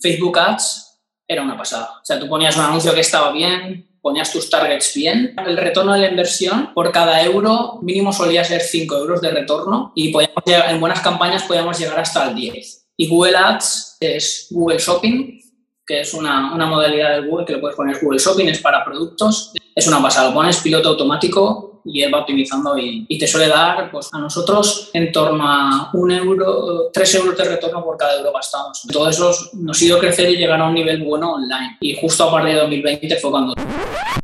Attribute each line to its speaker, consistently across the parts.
Speaker 1: Facebook Ads era una pasada. O sea, tú ponías un anuncio que estaba bien, ponías tus targets bien. El retorno de la inversión por cada euro mínimo solía ser 5 euros de retorno y podíamos en buenas campañas podíamos llegar hasta el 10. Y Google Ads es Google Shopping, que es una, una modalidad de Google que le puedes poner Google Shopping, es para productos. Es una pasada, lo pones piloto automático y él va optimizando y, te suele dar pues, a nosotros en torno a un euro, tres euros de retorno por cada euro gastado. Todo eso nos ha ido crecer y llegar a un nivel bueno online. Y justo a partir de 2020 fue cuando...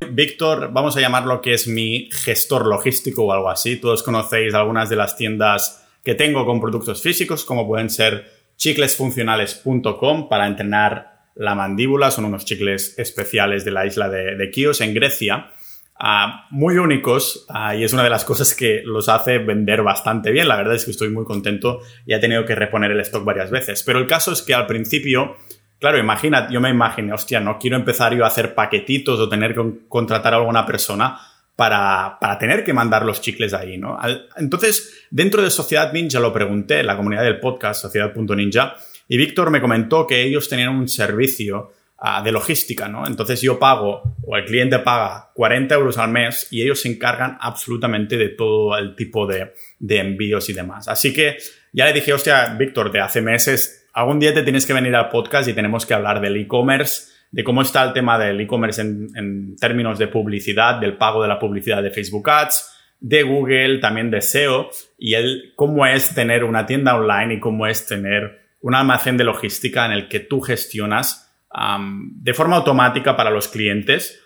Speaker 2: Víctor, vamos a llamarlo que es mi gestor logístico o algo así. Todos conocéis algunas de las tiendas que tengo con productos físicos, como pueden ser chiclesfuncionales.com para entrenar la mandíbula. Son unos chicles especiales de la isla de, de Chios en Grecia muy únicos y es una de las cosas que los hace vender bastante bien. La verdad es que estoy muy contento y he tenido que reponer el stock varias veces. Pero el caso es que al principio, claro, imagina, yo me imaginé, hostia, no quiero empezar yo a hacer paquetitos o tener que contratar a alguna persona para, para, tener que mandar los chicles ahí, ¿no? Entonces, dentro de Sociedad Ninja lo pregunté, la comunidad del podcast, sociedad.ninja, y Víctor me comentó que ellos tenían un servicio de logística, ¿no? Entonces yo pago o el cliente paga 40 euros al mes y ellos se encargan absolutamente de todo el tipo de, de envíos y demás. Así que ya le dije, hostia, Víctor, de hace meses, algún día te tienes que venir al podcast y tenemos que hablar del e-commerce, de cómo está el tema del e-commerce en, en términos de publicidad, del pago de la publicidad de Facebook Ads, de Google, también de SEO, y el cómo es tener una tienda online y cómo es tener un almacén de logística en el que tú gestionas de forma automática para los clientes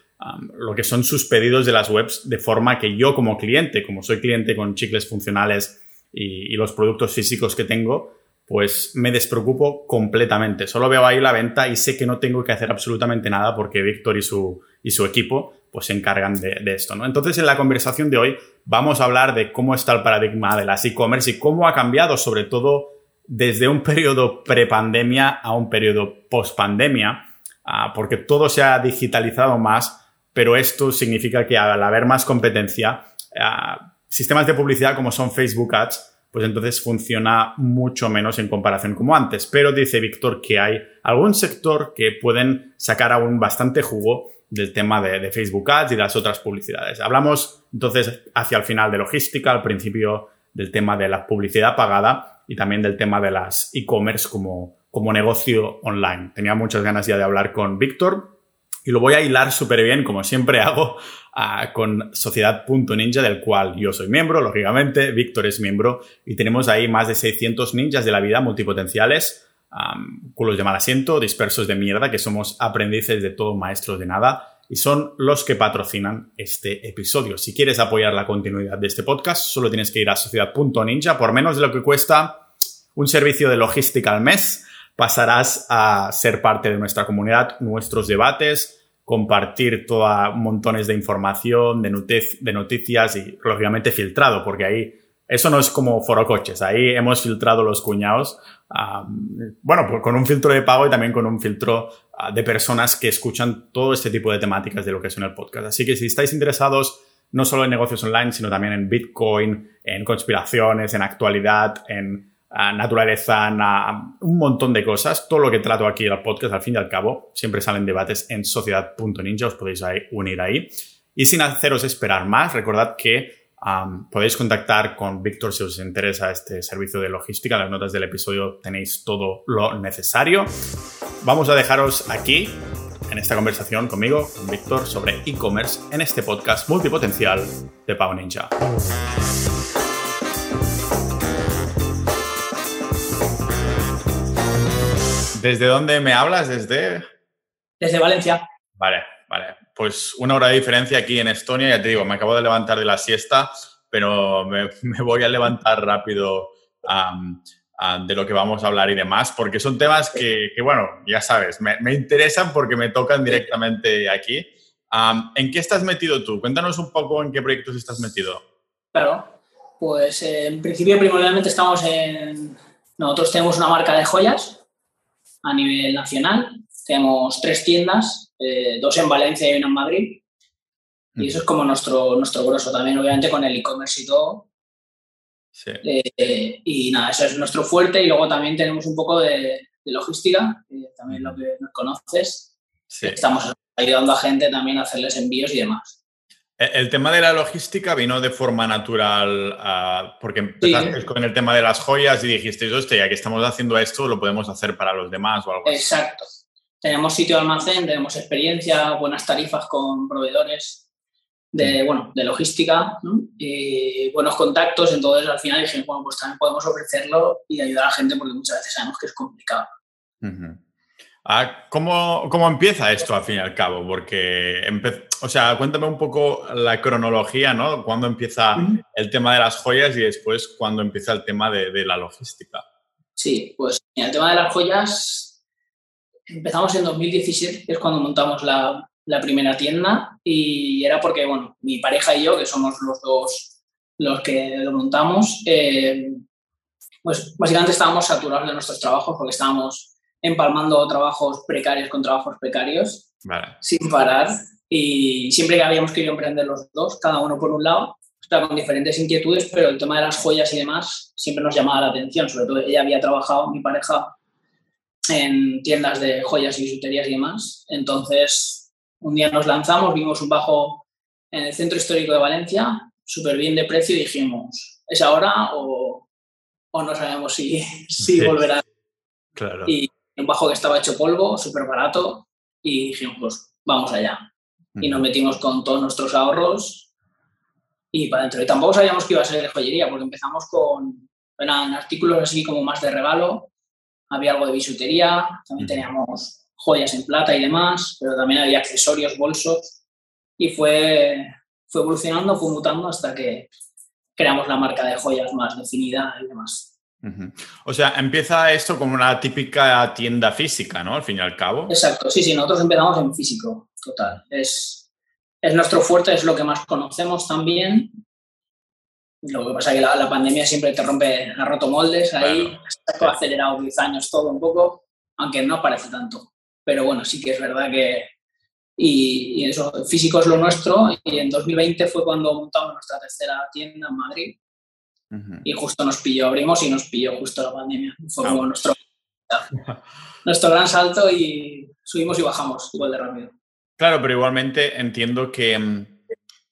Speaker 2: lo que son sus pedidos de las webs de forma que yo como cliente, como soy cliente con chicles funcionales y, los productos físicos que tengo, pues me despreocupo completamente. Solo veo ahí la venta y sé que no tengo que hacer absolutamente nada porque Víctor y su, y su equipo pues se encargan de, esto. ¿no? Entonces en la conversación de hoy vamos a hablar de cómo está el paradigma de las e-commerce y cómo ha cambiado sobre todo desde un periodo prepandemia a un periodo post-pandemia, ah, porque todo se ha digitalizado más, pero esto significa que al haber más competencia, ah, sistemas de publicidad como son Facebook Ads, pues entonces funciona mucho menos en comparación como antes. Pero dice Víctor que hay algún sector que pueden sacar aún bastante jugo del tema de, de, Facebook Ads y las otras publicidades. Hablamos entonces hacia el final de logística, al principio del tema de la publicidad pagada y también del tema de las e-commerce como, como negocio online. Tenía muchas ganas ya de hablar con Víctor y lo voy a hilar súper bien, como siempre hago, con Sociedad.ninja, del cual yo soy miembro, lógicamente, Víctor es miembro y tenemos ahí más de 600 ninjas de la vida multipotenciales. culos de mal asiento, dispersos de mierda, que somos aprendices de todo, maestros de nada, y son los que patrocinan este episodio. Si quieres apoyar la continuidad de este podcast, solo tienes que ir a sociedad.ninja. Por menos de lo que cuesta un servicio de logística al mes, pasarás a ser parte de nuestra comunidad, nuestros debates, compartir toda montones de información, de, de noticias y lógicamente filtrado, porque ahí eso no es como foro coches. Ahí hemos filtrado los cuñados, bueno, con un filtro de pago y también con un filtro de personas que escuchan todo este tipo de temáticas de lo que es el podcast. Así que si estáis interesados no solo en negocios online, sino también en Bitcoin, en conspiraciones, en actualidad, en ah, naturaleza, en un montón de cosas, todo lo que trato aquí en el podcast, al fin y al cabo, siempre salen debates en sociedad.ninja, os podéis unir ahí. Y sin haceros esperar más, recordad que podéis contactar con Víctor si os interesa este servicio de logística. En las notas del episodio tenéis todo lo necesario. Vamos a dejaros aquí en esta conversación conmigo, con Víctor, sobre e-commerce en este podcast multipotencial de Pau Ninja. ¿Desde dónde me hablas? ¿Desde?
Speaker 1: Desde Valencia.
Speaker 2: Vale, vale pues una hora de diferencia aquí en Estonia, ya te digo, me acabo de levantar de la siesta, pero me, voy a levantar rápido de lo que vamos a hablar y demás, porque son temas que, bueno, ya sabes, me, interesan porque me tocan directamente aquí. ¿En qué estás metido tú? Cuéntanos un poco en qué proyectos estás metido.
Speaker 1: Claro, pues eh, en principio primordialmente estamos en... Nosotros tenemos una marca de joyas a nivel nacional, tenemos tres tiendas eh, dos en Valencia y una en Madrid. Y eso es como nuestro, nuestro grosso también, obviamente con el e-commerce y todo. Sí. Eh, y nada, eso es nuestro fuerte y luego también tenemos un poco de, logística, también lo que nos conoces. Estamos ayudando a gente también a hacerles envíos y demás.
Speaker 2: E, el tema de la logística vino de forma natural ah, porque empezaste con el tema de las joyas y dijiste, hostia, ya que estamos haciendo esto, lo podemos hacer para los demás o algo
Speaker 1: así. Exacto. Tenemos sitio de almacén, tenemos experiencia, buenas tarifas con proveedores de, bueno, de logística y buenos contactos. Entonces, al final dije, bueno, pues también podemos ofrecerlo y ayudar a la gente porque muchas veces sabemos que es complicado.
Speaker 2: Ah, ¿Cómo, ¿Cómo, empieza esto al fin y al cabo? Porque, o sea, cuéntame un poco la cronología, ¿no? ¿Cuándo empieza el tema de las joyas y después cuándo empieza el tema de, la logística?
Speaker 1: Sí, pues el tema de las joyas empezamos en 2017, que es cuando montamos la, la, primera tienda y era porque, bueno, mi pareja y yo, que somos los dos los que lo montamos, eh, pues básicamente estábamos saturados de nuestros trabajos porque estábamos empalmando trabajos precarios con trabajos precarios sin parar y siempre que habíamos querido emprender los dos, cada uno por un lado, con diferentes inquietudes, pero el tema de las joyas y demás siempre nos llamaba la atención, sobre todo ella había trabajado, mi pareja, en tiendas de joyas y bisuterías y demás, entonces un día nos lanzamos, vimos un bajo en el centro histórico de Valencia, súper bien de precio y dijimos, ¿es ahora o, o no sabemos si, si volverá?
Speaker 2: Claro
Speaker 1: un bajo que estaba hecho polvo, súper barato, y dijimos, pues vamos allá. Y nos metimos con todos nuestros ahorros y para adentro. Y tampoco sabíamos que iba a ser de joyería, porque empezamos con eran artículos así como más de regalo, había algo de bisutería, también teníamos joyas en plata y demás, pero también había accesorios, bolsos, y fue, fue evolucionando, fue mutando hasta que creamos la marca de joyas más definida y demás.
Speaker 2: O sea, empieza esto como una típica tienda física, ¿no? Al fin y al cabo.
Speaker 1: Exacto, sí, sí, nosotros empezamos en físico, total. Es, es nuestro fuerte, es lo que más conocemos también. Lo que pasa es que la, pandemia siempre te rompe, ha roto moldes, ahí ha acelerado 10 años todo un poco, aunque no parece tanto. Pero bueno, sí que es verdad que... Y, y eso, físico es lo nuestro, y en 2020 fue cuando montamos nuestra tercera tienda en Madrid y justo nos pilló, abrimos y nos pilló justo la pandemia. Fue como nuestro, nuestro gran salto y subimos y bajamos igual de rápido.
Speaker 2: Claro, pero igualmente entiendo que mm,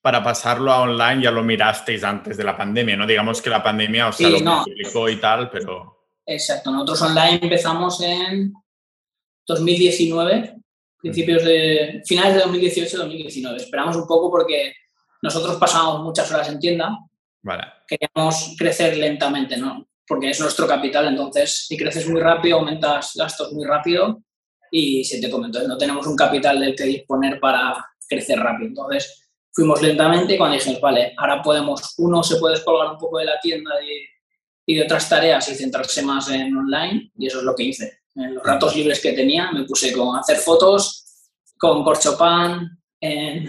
Speaker 2: para pasarlo a online ya lo mirasteis antes de la pandemia, ¿no? Digamos que la pandemia os sea, lo no. y tal, pero...
Speaker 1: Exacto, nosotros online empezamos en 2019, principios de... finales de 2018-2019. Esperamos un poco porque nosotros pasamos muchas horas en tienda Queríamos crecer lentamente, ¿no? Porque es nuestro capital, entonces si creces muy rápido, aumentas gastos muy rápido y se te come. Entonces no tenemos un capital del que disponer para crecer rápido. Entonces fuimos lentamente y cuando dijimos, vale, ahora podemos, uno se puede descolgar un poco de la tienda y de otras tareas y centrarse más en online y eso es lo que hice. En los ratos libres que tenía me puse con hacer fotos, con corchopan, en,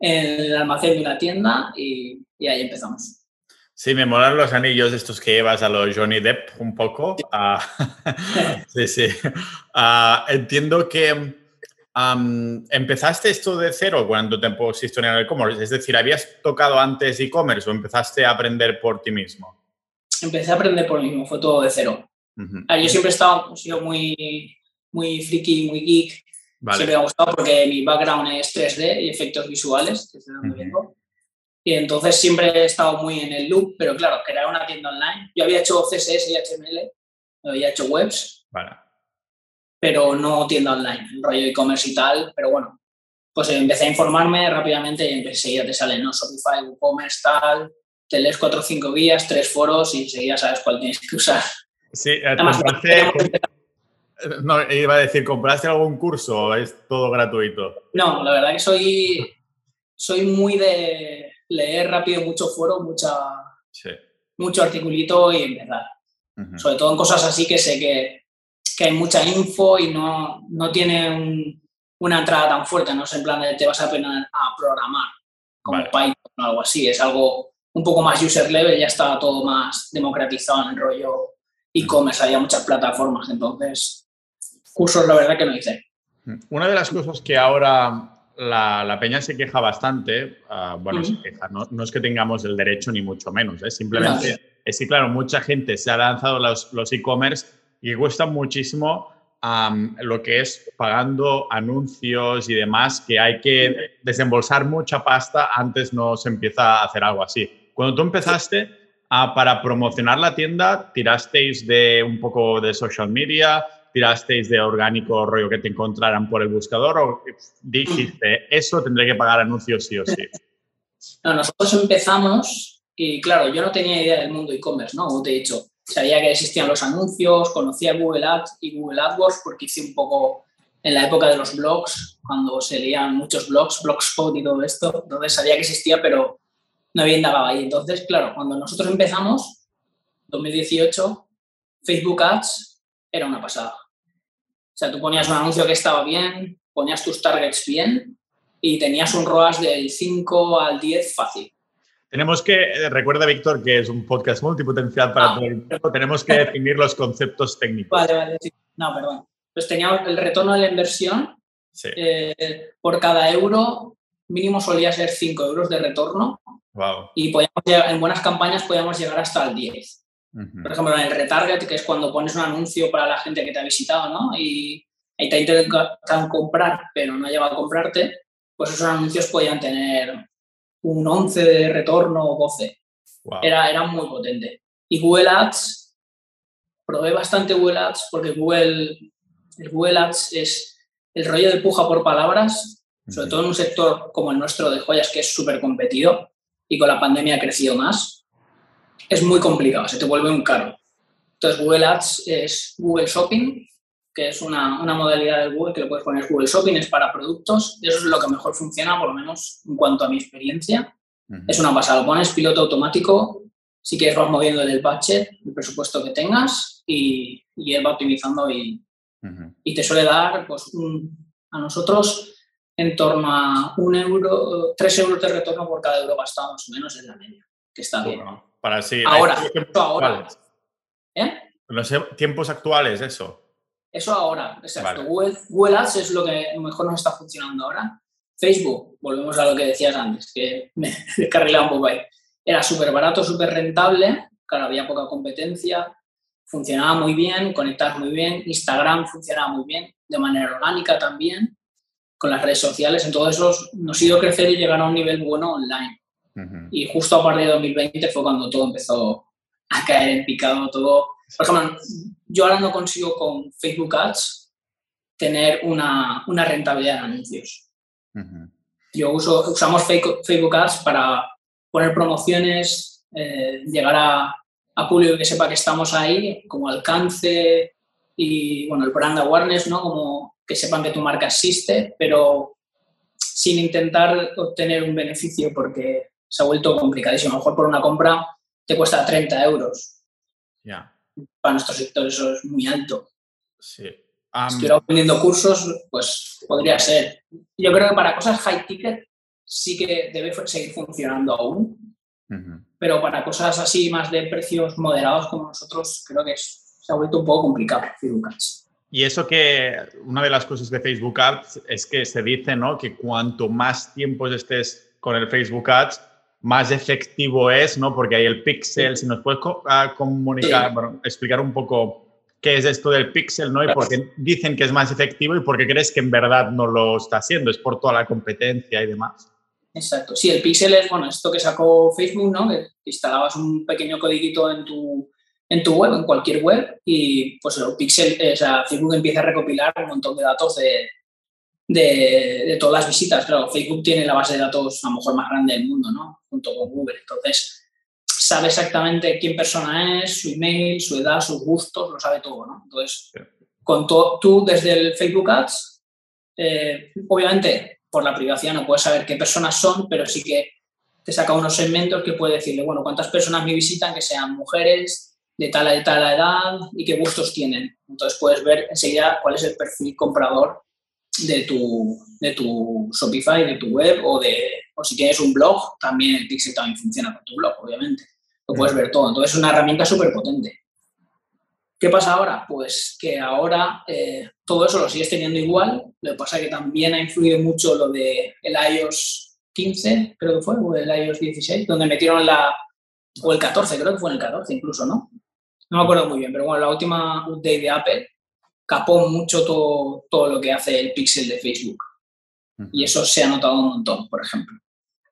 Speaker 1: en el almacén de una tienda y y ahí empezamos.
Speaker 2: Sí, me molan los anillos estos que llevas a los Johnny Depp un poco. sí, ah, sí. Ah, entiendo que empezaste esto de cero cuando te pusiste en el e-commerce. Es decir, ¿habías tocado antes e-commerce o empezaste a aprender por ti mismo?
Speaker 1: Empecé a aprender por mí mismo, fue todo de cero. Yo siempre he estado, sido muy, muy friki, muy geek. Siempre me ha gustado porque mi background es 3D y efectos visuales, que es de donde vengo. Y entonces siempre he estado muy en el loop, pero claro, crear una tienda online. Yo había hecho CSS y HTML, había hecho webs, pero no tienda online, rollo e-commerce y tal. Pero bueno, pues empecé a informarme rápidamente y enseguida te sale, ¿no? Shopify, WooCommerce, tal. Te lees cuatro o cinco guías, tres foros y enseguida sabes cuál tienes que usar.
Speaker 2: Sí, eh, Además, no, iba a decir, ¿compraste algún curso o es todo gratuito?
Speaker 1: No, la verdad que soy, soy muy de leer rápido mucho foro, mucha, mucho articulito y empezar. Sobre todo en cosas así que sé que, que hay mucha info y no, no tiene una entrada tan fuerte, no es en plan de te vas a apenas a programar como Python o algo así, es algo un poco más user level, ya estaba todo más democratizado en el rollo e-commerce, había muchas plataformas, entonces cursos la verdad que no hice.
Speaker 2: Una de las cosas que ahora la, peña se queja bastante. Ah, bueno, se queja, no, es que tengamos el derecho ni mucho menos, ¿eh? simplemente es que, claro, mucha gente se ha lanzado los, los e-commerce y cuesta muchísimo lo que es pagando anuncios y demás, que hay que desembolsar mucha pasta antes no se empieza a hacer algo así. Cuando tú empezaste, para promocionar la tienda, tirasteis de un poco de social media, tirasteis de orgánico rollo que te encontraran por el buscador o dijiste, eso tendré que pagar anuncios sí o sí?
Speaker 1: No, nosotros empezamos y claro, yo no tenía idea del mundo e-commerce, ¿no? Como te he dicho, sabía que existían los anuncios, conocía Google Ads y Google AdWords porque hice un poco en la época de los blogs, cuando se leían muchos blogs, Blogspot y todo esto, entonces sabía que existía, pero no había indagado ahí. Entonces, claro, cuando nosotros empezamos, 2018, Facebook Ads era una pasada. O sea, tú ponías un anuncio que estaba bien, ponías tus targets bien y tenías un ROAS del 5 al 10 fácil.
Speaker 2: Tenemos que, eh, recuerda Víctor que es un podcast multipotencial para ah, todo el tiempo, tenemos que definir los conceptos técnicos.
Speaker 1: Vale, vale, sí. No, perdón. Pues teníamos el retorno de la inversión. Sí. Eh, por cada euro mínimo solía ser 5 euros de retorno.
Speaker 2: Wow.
Speaker 1: Y podíamos en buenas campañas podíamos llegar hasta el 10. Por ejemplo, en el retarget, que es cuando pones un anuncio para la gente que te ha visitado, ¿no? Y, y te intentan comprar, pero no ha llegado a comprarte, pues esos anuncios podían tener un 11 de retorno o 12. Era, era muy potente. Y Google Ads, probé bastante Google Ads porque Google, el Google Ads es el rollo de puja por palabras, sobre todo en un sector como el nuestro de joyas que es súper competido y con la pandemia ha crecido más es muy complicado, se te vuelve un caro. Entonces, Google Ads es Google Shopping, que es una, modalidad de Google que le puedes poner Google Shopping, es para productos, y eso es lo que mejor funciona, por lo menos en cuanto a mi experiencia. Es una pasada, lo pones piloto automático, si quieres vas moviendo el budget, el presupuesto que tengas, y, y él va optimizando y, y te suele dar pues, a nosotros en torno a un euro, tres euros de retorno por cada euro gastado más o menos en la media, que está bien.
Speaker 2: Para sí.
Speaker 1: Ahora, ahora.
Speaker 2: ¿Eh? Los tiempos actuales, eso.
Speaker 1: Eso ahora, exacto. Google, Ads es lo que mejor nos está funcionando ahora. Facebook, volvemos a lo que decías antes, que me descarrilaba un poco ahí. Era súper barato, súper rentable, claro, había poca competencia, funcionaba muy bien, conectabas muy bien, Instagram funcionaba muy bien, de manera orgánica también, con las redes sociales, en todo eso nos ha ido crecer y llegar a un nivel bueno online. Y justo a partir de 2020 fue cuando todo empezó a caer en picado, todo. Por ejemplo, yo ahora no consigo con Facebook Ads tener una, una rentabilidad en anuncios. Yo uso, usamos Facebook Ads para poner promociones, eh, llegar a, a, público que sepa que estamos ahí, como alcance y, bueno, el brand awareness, ¿no? Como que sepan que tu marca existe, pero sin intentar obtener un beneficio porque se ha vuelto complicadísimo. A lo mejor por una compra te cuesta 30 euros.
Speaker 2: Ya.
Speaker 1: Para nuestro sector eso es muy alto.
Speaker 2: Sí.
Speaker 1: si estuviera vendiendo cursos, pues podría ser. Yo creo que para cosas high ticket sí que debe seguir funcionando aún. Pero para cosas así más de precios moderados como nosotros, creo que se ha vuelto un poco complicado Ads.
Speaker 2: Y eso que una de las cosas de Facebook Ads es que se dice ¿no? que cuanto más tiempo estés con el Facebook Ads, más efectivo es, ¿no? Porque hay el pixel, si nos puedes ah, comunicar, bueno, explicar un poco qué es esto del pixel, ¿no? Y por qué dicen que es más efectivo y por qué crees que en verdad no lo está haciendo, es por toda la competencia y demás.
Speaker 1: Exacto, sí, el pixel es, bueno, esto que sacó Facebook, ¿no? Que instalabas un pequeño codiguito en tu, en tu web, en cualquier web, y pues el pixel, o sea, Facebook empieza a recopilar un montón de datos de, de, todas las visitas. Claro, Facebook tiene la base de datos a lo mejor más grande del mundo, ¿no? Junto con Google. Entonces, sabe exactamente quién persona es, su email, su edad, sus gustos, lo sabe todo, ¿no? Entonces, con tú desde el Facebook Ads, eh, obviamente por la privacidad no puedes saber qué personas son, pero sí que te saca unos segmentos que puede decirle, bueno, cuántas personas me visitan que sean mujeres de tal a tal edad y qué gustos tienen. Entonces puedes ver enseguida cuál es el perfil comprador de tu, de tu Shopify, de tu web o de o si tienes un blog, también el Pixel también funciona con tu blog, obviamente. Lo puedes ver todo. Entonces es una herramienta súper potente. ¿Qué pasa ahora? Pues que ahora eh, todo eso lo sigues teniendo igual. Lo que pasa es que también ha influido mucho lo de el iOS 15, creo que fue, o el iOS 16, donde metieron la... o el 14, creo que fue en el 14 incluso, ¿no? No me acuerdo muy bien, pero bueno, la última update de Apple capó mucho todo, todo lo que hace el pixel de Facebook. Y eso se ha notado un montón, por ejemplo.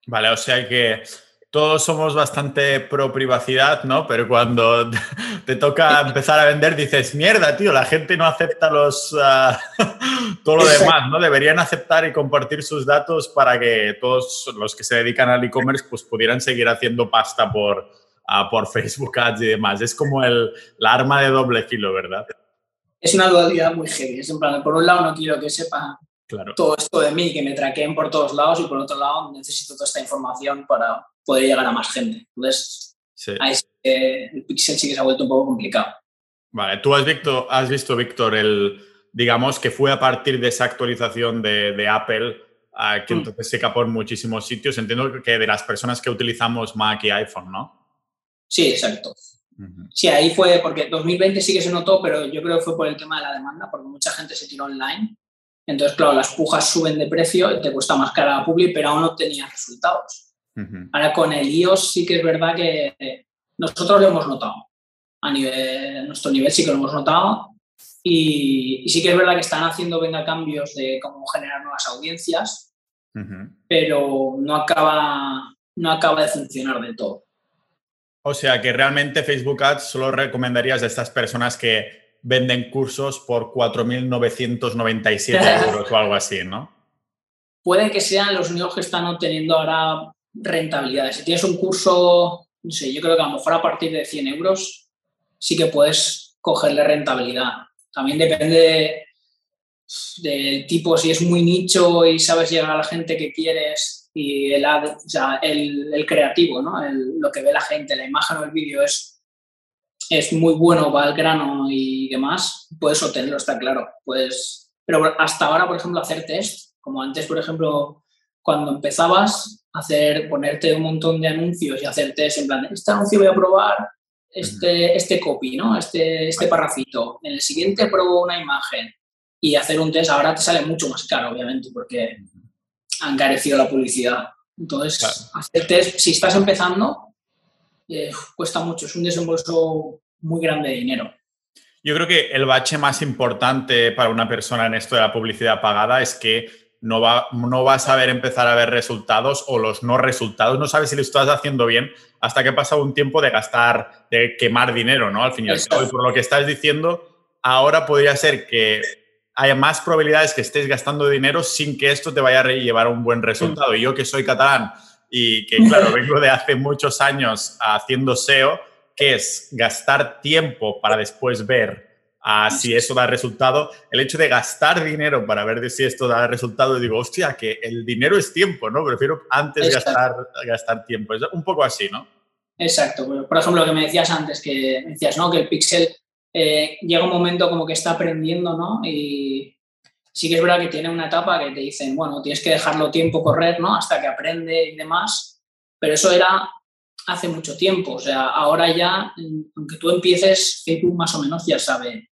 Speaker 2: Vale, o sea que todos somos bastante pro privacidad, ¿no? Pero cuando te toca empezar a vender dices, mierda, tío, la gente no acepta los ah, todo lo demás, ¿no? Deberían aceptar y compartir sus datos para que todos los que se dedican al e-commerce pues pudieran seguir haciendo pasta por, ah, por Facebook Ads y demás. Es como el, la arma de doble filo, ¿verdad?
Speaker 1: Es una dualidad muy heavy. Es en plan, por un lado no quiero que sepa todo esto de mí, que me traqueen por todos lados y por otro lado necesito toda esta información para poder llegar a más gente. Entonces, ahí el Pixel sí que se ha vuelto un poco complicado.
Speaker 2: Vale, tú has visto, has visto Víctor, el, digamos que fue a partir de esa actualización de, Apple que mm. entonces se capó en muchísimos sitios. Entiendo que de las personas que utilizamos Mac y iPhone, ¿no?
Speaker 1: Sí, exacto. Sí, ahí fue, porque 2020 sí que se notó, pero yo creo que fue por el tema de la demanda, porque mucha gente se tiró online. Entonces, claro, las pujas suben de precio, te cuesta más cara la publi, pero aún no tenías resultados. Ahora con el iOS sí que es verdad que nosotros lo hemos notado. A nivel, nuestro nivel sí que lo hemos notado. Y, sí que es verdad que están haciendo venga cambios de cómo generar nuevas audiencias, pero no acaba, no acaba de funcionar del todo.
Speaker 2: O sea que realmente Facebook Ads solo recomendarías a estas personas que venden cursos por 4.997 euros o algo así, ¿no?
Speaker 1: Puede que sean los únicos que están obteniendo ahora rentabilidades. Si tienes un curso, no sé, yo creo que a lo mejor a partir de 100 euros sí que puedes cogerle rentabilidad. También depende del tipo, si es muy nicho y sabes llegar a la gente que quieres y el, o sea, el, creativo, ¿no? lo que ve la gente, la imagen o el vídeo es, es muy bueno, va al grano y demás, puedes obtenerlo, está claro. Pues, pero hasta ahora, por ejemplo, hacer test, como antes, por ejemplo, cuando empezabas a hacer, ponerte un montón de anuncios y hacer test en plan, este anuncio voy a probar este, este copy, ¿no? Este, este parrafito. En el siguiente pruebo una imagen y hacer un test ahora te sale mucho más caro, obviamente, porque han carecido la publicidad. Entonces, hacer test, si estás empezando, eh, cuesta mucho, es un desembolso muy grande de dinero.
Speaker 2: Yo creo que el bache más importante para una persona en esto de la publicidad pagada es que no, va, no vas a ver empezar a ver resultados o los no resultados. No sabes si lo estás haciendo bien hasta que ha pasado un tiempo de gastar, de quemar dinero, ¿no? Al fin y al cabo. Y por lo que estás diciendo, ahora podría ser que haya más probabilidades que estés gastando dinero sin que esto te vaya a llevar a un buen resultado. Y yo que soy catalán y que, claro, vengo de hace muchos años haciendo SEO, que es gastar tiempo para después ver a si eso da resultado. El hecho de gastar dinero para ver si esto da resultado, digo, hostia, que el dinero es tiempo, ¿no? Prefiero antes gastar, gastar tiempo. Es un poco así, ¿no?
Speaker 1: Exacto. Por ejemplo, lo que me decías antes, que decías, ¿no? Que el Pixel eh, llega un momento como que está aprendiendo, ¿no? Y sí que es verdad que tiene una etapa que te dicen, bueno, tienes que dejarlo tiempo correr, ¿no? Hasta que aprende y demás. Pero eso era hace mucho tiempo. O sea, ahora ya, aunque tú empieces, Facebook más o menos ya sabe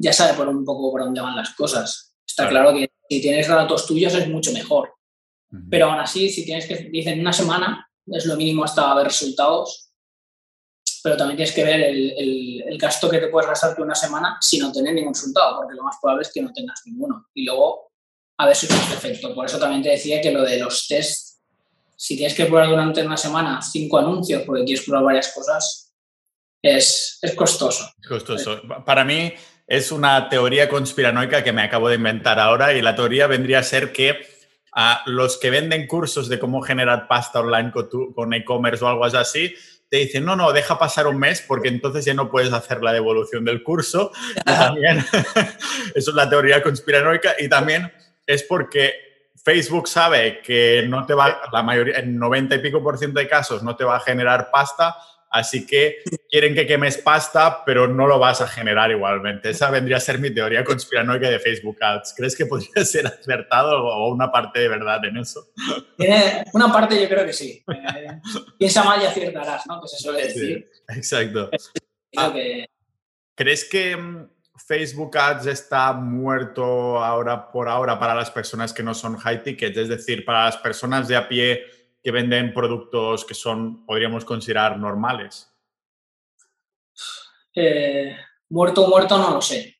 Speaker 1: ya sabe por un poco por dónde van las cosas. Está claro, que si tienes datos tuyos es mucho mejor. Pero aún así, si tienes que, dicen una semana, es lo mínimo hasta ver resultados. Pero también tienes que ver el, el, gasto que te puedes gastarte una semana sin no tener ningún resultado, porque lo más probable es que no tengas ninguno. Y luego, a ver si es efecto. Por eso también te decía que lo de los tests, si tienes que probar durante una semana cinco anuncios porque quieres probar varias cosas, es, es costoso.
Speaker 2: Costoso. Para mí, es una teoría conspiranoica que me acabo de inventar ahora y la teoría vendría a ser que a los que venden cursos de cómo generar pasta online con e-commerce o algo así, te dicen, no, no, deja pasar un mes porque entonces ya no puedes hacer la devolución del curso. también, eso es la teoría conspiranoica y también es porque Facebook sabe que no te va, la mayoría, en 90 y pico por ciento de casos no te va a generar pasta, Así que quieren que quemes pasta, pero no lo vas a generar igualmente. Esa vendría a ser mi teoría conspiranoica de Facebook Ads. ¿Crees que podría ser acertado o una parte de verdad en eso?
Speaker 1: una parte yo creo que sí. Eh, piensa mal y aciertarás, ¿no? Que se suele decir.
Speaker 2: exacto. Ah, ¿Crees que mm, Facebook Ads está muerto ahora por ahora para las personas que no son high ticket? Es decir, para las personas de a pie que venden productos que son, podríamos considerar, normales?
Speaker 1: eh, muerto o muerto no lo sé.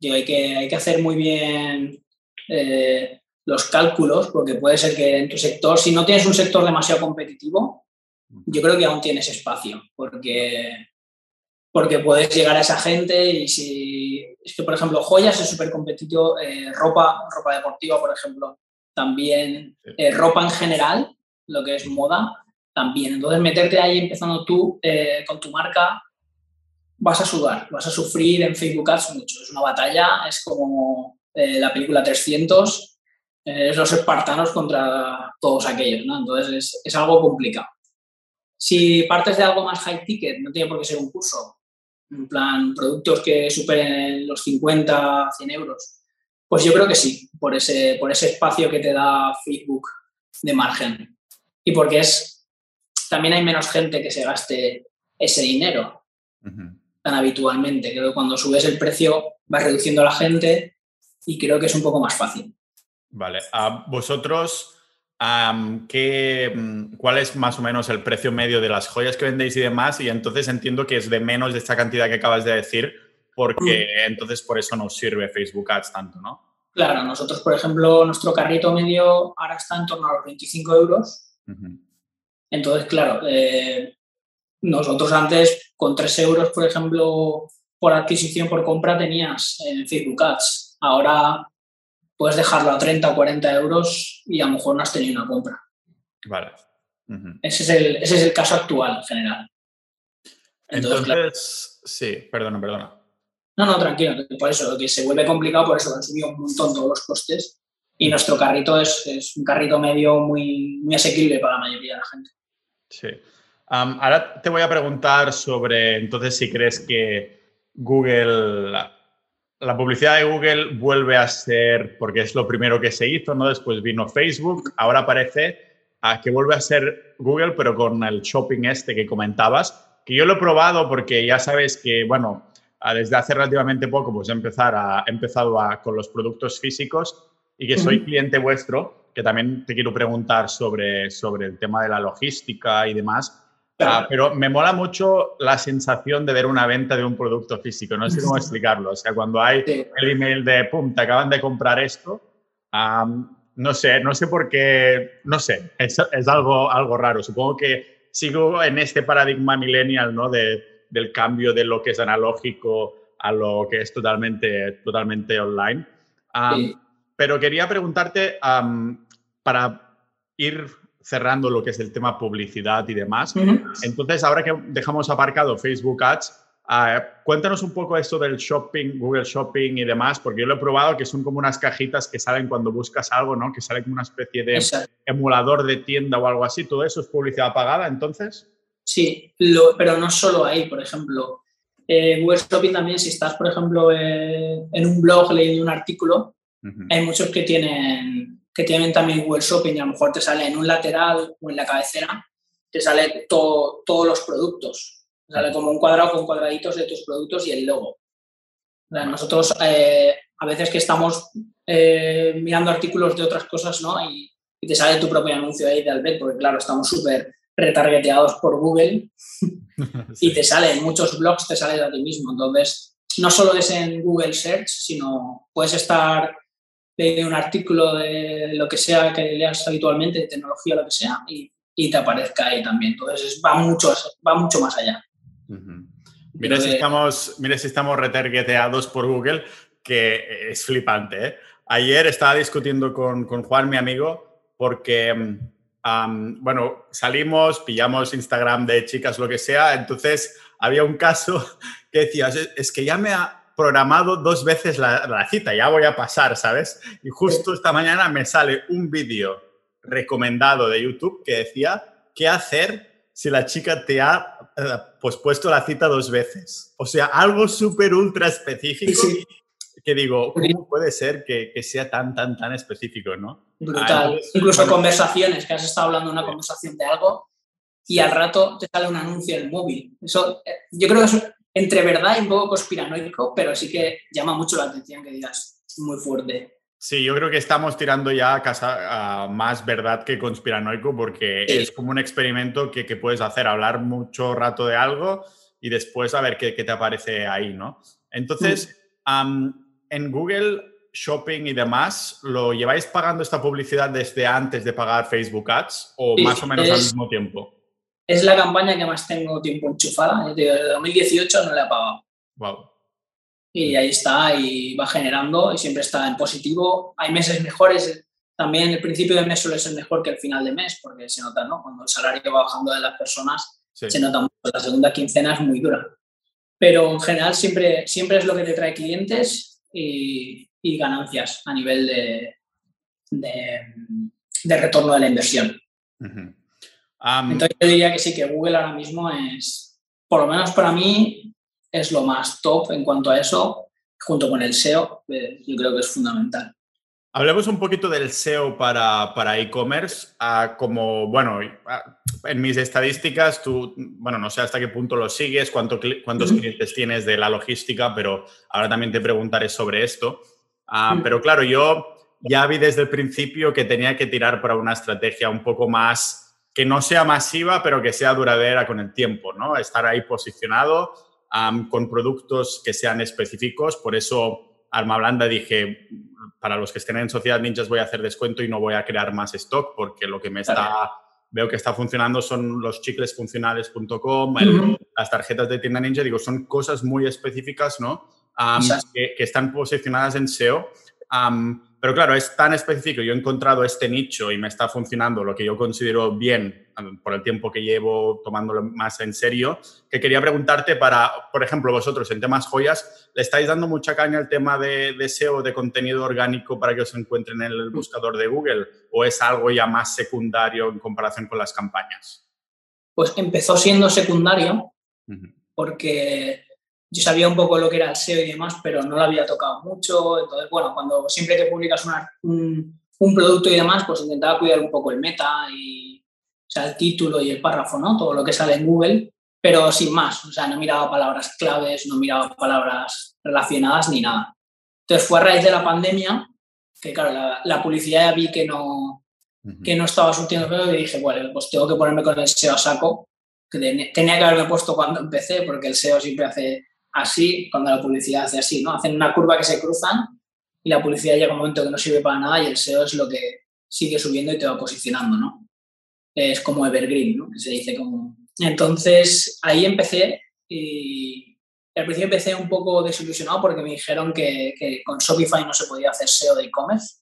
Speaker 1: Yo hay, que, hay que hacer muy bien eh, los cálculos, porque puede ser que en tu sector, si no tienes un sector demasiado competitivo, yo creo que aún tienes espacio, porque, porque puedes llegar a esa gente y si es que, por ejemplo, joyas es súper competitivo, eh, ropa, ropa deportiva, por ejemplo, también, eh, ropa en general, lo que es moda, también. Entonces, meterte ahí empezando tú eh, con tu marca, vas a sudar, vas a sufrir en Facebook Ads mucho. Es una batalla, es como la película 300, es los espartanos contra todos aquellos, ¿no? Entonces, es, es algo complicado. Si partes de algo más high ticket, no tiene por qué ser un curso, en plan productos que superen los 50, 100 euros, pues yo creo que sí, por ese, por ese espacio que te da Facebook de margen. Y porque es, también hay menos gente que se gaste ese dinero tan habitualmente. Creo que cuando subes el precio vas reduciendo a la gente y creo que es un poco más fácil.
Speaker 2: Vale, a vosotros ¿qué, mm, ¿cuál es más o menos el precio medio de las joyas que vendéis y demás? Y entonces entiendo que es de menos de esta cantidad que acabas de decir, porque mm. entonces por eso nos sirve Facebook Ads tanto, ¿no?
Speaker 1: Claro, nosotros, por ejemplo, nuestro carrito medio ahora está en torno a los 25 euros. Entonces, claro, eh, nosotros antes con 3 euros, por ejemplo, por adquisición, por compra, tenías en Facebook Ads. Ahora puedes dejarlo a 30 o 40 euros y a lo mejor no has tenido una compra.
Speaker 2: Vale.
Speaker 1: ese, es el, ese, es el, caso actual en general.
Speaker 2: Entonces, sí, perdona, perdona.
Speaker 1: No, no, tranquilo, por eso, que se vuelve complicado, por eso han subido un montón todos los costes y nuestro carrito es, es un carrito medio muy, muy asequible para la mayoría de la gente.
Speaker 2: Sí. ahora te voy a preguntar sobre, entonces, si crees que Google la publicidad de Google vuelve a ser, porque es lo primero que se hizo, ¿no? Después vino Facebook, ahora parece a que vuelve a ser Google, pero con el shopping este que comentabas, que yo lo he probado porque ya sabes que, bueno, desde hace relativamente poco, pues he, empezar a, he empezado a, con los productos físicos y que soy cliente vuestro, que también te quiero preguntar sobre, sobre el tema de la logística y demás. Ah, pero me mola mucho la sensación de ver una venta de un producto físico. No sé cómo explicarlo. O sea, cuando hay el email de, pum, te acaban de comprar esto, no sé, no sé por qué, no sé, es, es, algo, algo raro. Supongo que sigo en este paradigma millennial, ¿no? De, del cambio de lo que es analógico a lo que es totalmente, totalmente online. Pero quería preguntarte, para ir cerrando lo que es el tema publicidad y demás. Entonces, ahora que dejamos aparcado Facebook Ads, ah, cuéntanos un poco esto del shopping, Google Shopping y demás, porque yo lo he probado que son como unas cajitas que salen cuando buscas algo, ¿no? Que sale como una especie de emulador de tienda o algo así. ¿Todo eso es publicidad pagada entonces?
Speaker 1: Sí, pero no solo ahí, por ejemplo. Eh, Google Shopping también, si estás, por ejemplo, eh, en un blog leyendo un artículo, hay muchos que tienen que tienen también Google Shopping y a lo mejor te sale en un lateral o en la cabecera, te sale todos los productos. Sale como un cuadrado con cuadraditos de tus productos y el logo. nosotros eh, a veces que estamos eh, mirando artículos de otras cosas, ¿no? Y, te sale tu propio anuncio ahí de Albert, porque claro, estamos súper retargeteados por Google y te sale en muchos blogs, te sale de ti mismo. Entonces, no solo es en Google Search, sino puedes estar de un artículo de lo que sea que leas habitualmente, de tecnología lo que sea, y, y, te aparezca ahí también. Entonces va mucho, va mucho más allá.
Speaker 2: mira, si estamos, mira si estamos retargeteados por Google, que es flipante. ¿eh? Ayer estaba discutiendo con, con, Juan, mi amigo, porque, bueno, salimos, pillamos Instagram de chicas, lo que sea, entonces había un caso que decía, es que ya me ha programado dos veces la, cita, ya voy a pasar, ¿sabes? Y justo esta mañana me sale un vídeo recomendado de YouTube que decía qué hacer si la chica te ha eh, pospuesto la cita dos veces. O sea, algo súper ultra específico que digo, ¿cómo puede ser que, sea tan, tan, tan específico, no?
Speaker 1: Brutal. Ah, Incluso conversaciones, que has estado hablando una conversación de algo y al rato te sale un anuncio en el móvil. Eso, eh, yo creo que entre verdad y un poco conspiranoico, pero sí que llama mucho la atención que digas muy fuerte.
Speaker 2: Sí, yo creo que estamos tirando ya a casa más verdad que conspiranoico porque es como un experimento que, que, puedes hacer, hablar mucho rato de algo y después a ver qué, te aparece ahí, ¿no? Entonces, mm. en Google Shopping y demás, ¿lo lleváis pagando esta publicidad desde antes de pagar Facebook Ads o más o menos al mismo tiempo?
Speaker 1: Es la campaña que más tengo tiempo enchufada. Desde 2018 no la he pagado.
Speaker 2: Wow.
Speaker 1: Y ahí está, y va generando, y siempre está en positivo. Hay meses mejores, también el principio de mes suele ser mejor que el final de mes, porque se nota, ¿no? Cuando el salario va bajando de las personas, se nota mucho. La segunda quincena es muy dura. Pero en general siempre, siempre es lo que te trae clientes y, ganancias a nivel de, de, retorno de la inversión. Entonces yo diría que sí, que Google ahora mismo es, por lo menos para mí, es lo más top en cuanto a eso, junto con el SEO, eh, yo creo que es fundamental.
Speaker 2: Hablemos un poquito del SEO para, para e-commerce. como, bueno, en mis estadísticas, tú, bueno, no sé hasta qué punto lo sigues, cuánto, cuántos clientes tienes de la logística, pero ahora también te preguntaré sobre esto. Ah, pero claro, yo ya vi desde el principio que tenía que tirar para una estrategia un poco más, que no sea masiva, pero que sea duradera con el tiempo, ¿no? Estar ahí posicionado con productos que sean específicos. Por eso, Arma Blanda dije, para los que estén en Sociedad Ninjas voy a hacer descuento y no voy a crear más stock porque lo que me está, veo que está funcionando son los chiclesfuncionales.com, las tarjetas de tienda ninja, digo, son cosas muy específicas, ¿no? que, están posicionadas en SEO pero claro, es tan específico. Yo he encontrado este nicho y me está funcionando lo que yo considero bien por el tiempo que llevo tomándolo más en serio, que quería preguntarte para, por ejemplo, vosotros en temas joyas, ¿le estáis dando mucha caña al tema de, de SEO, de contenido orgánico para que os encuentren en el buscador de Google? ¿O es algo ya más secundario en comparación con las campañas?
Speaker 1: Pues empezó siendo secundario porque yo sabía un poco lo que era el SEO y demás, pero no lo había tocado mucho. Entonces, bueno, cuando siempre que publicas un, un, producto y demás, pues intentaba cuidar un poco el meta y, o sea, el título y el párrafo, ¿no? Todo lo que sale en Google, pero sin más. O sea, no miraba palabras claves, no miraba palabras relacionadas ni nada. Entonces, fue a raíz de la pandemia que, claro, la, la publicidad ya vi que no, que no estaba surtiendo pero y dije, bueno, pues tengo que ponerme con el SEO a saco, que tenía que haberme puesto cuando empecé, porque el SEO siempre hace así cuando la publicidad hace así, ¿no? Hacen una curva que se cruzan y la publicidad llega un momento que no sirve para nada y el SEO es lo que sigue subiendo y te va posicionando, ¿no? Es como evergreen, ¿no? Que se dice como... Entonces, ahí empecé y al principio empecé un poco desilusionado porque me dijeron que, que con Shopify no se podía hacer SEO de e-commerce,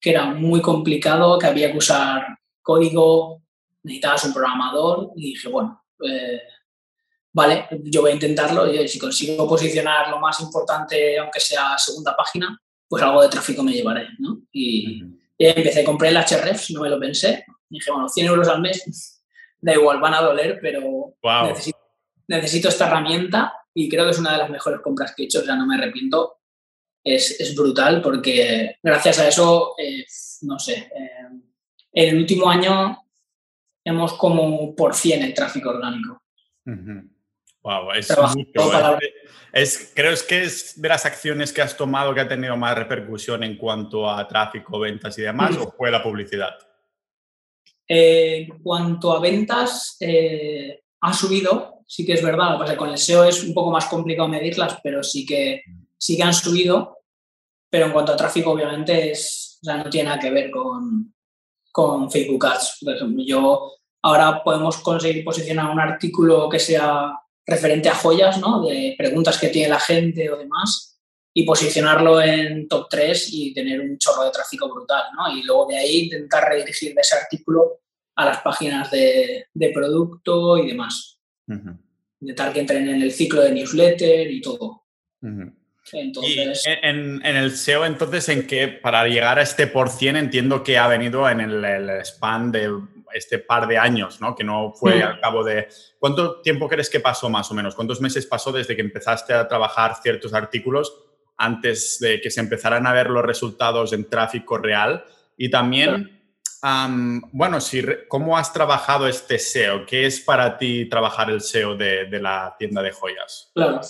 Speaker 1: que era muy complicado, que había que usar código, necesitabas un programador y dije, bueno, eh, vale, yo voy a intentarlo y si consigo posicionar lo más importante, aunque sea segunda página, pues algo de tráfico me llevaré, ¿no? Y, empecé, compré el HREFs, no me lo pensé, dije, bueno, 100 euros al mes, da igual, van a doler, pero necesito, esta herramienta y creo que es una de las mejores compras que he hecho, o sea, no me arrepiento. Es, es brutal porque gracias a eso, eh, no sé, eh, en el último año hemos como por 100 el tráfico orgánico.
Speaker 2: Wow, es mucho. Es, creo que es de las acciones que has tomado que ha tenido más repercusión en cuanto a tráfico, ventas y demás, o fue la publicidad?
Speaker 1: Eh, en cuanto a ventas, eh, ha subido, sí que es verdad. Lo que con el SEO es un poco más complicado medirlas, pero sí que, sí que han subido. Pero en cuanto a tráfico, obviamente, es, no tiene nada que ver con, con Facebook Ads. Por ejemplo, yo ahora podemos conseguir posicionar un artículo que sea referente a joyas, ¿no? De preguntas que tiene la gente o demás y posicionarlo en top 3 y tener un chorro de tráfico brutal, ¿no? Y luego de ahí intentar redirigir ese artículo a las páginas de, producto y demás. Intentar que entren en el ciclo de newsletter y todo.
Speaker 2: Entonces... en, el SEO, entonces, en que para llegar a este por cien entiendo que ha venido en el, el span de este par de años, ¿no? Que no fue al cabo de... ¿Cuánto tiempo crees que pasó más o menos? ¿Cuántos meses pasó desde que empezaste a trabajar ciertos artículos antes de que se empezaran a ver los resultados en tráfico real? Y también, bueno, si, ¿cómo has trabajado este SEO? ¿Qué es para ti trabajar el SEO de, de la tienda de joyas?
Speaker 1: Claro.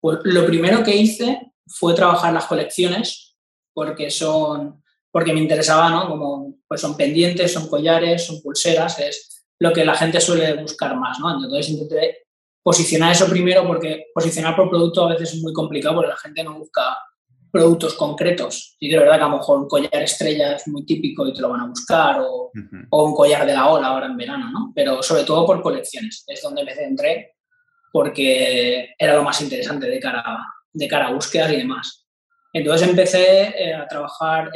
Speaker 1: Pues lo primero que hice fue trabajar las colecciones porque son porque me interesaba, ¿no? Como pues son pendientes, son collares, son pulseras, es lo que la gente suele buscar más, ¿no? Entonces intenté posicionar eso primero, porque posicionar por producto a veces es muy complicado porque la gente no busca productos concretos. Que es verdad que a lo mejor un collar estrella es muy típico y te lo van a buscar, o, un collar de la ola ahora en verano, ¿no? Pero sobre todo por colecciones, es donde me centré porque era lo más interesante de cara, de cara a búsquedas y demás. Entonces empecé eh, a trabajar,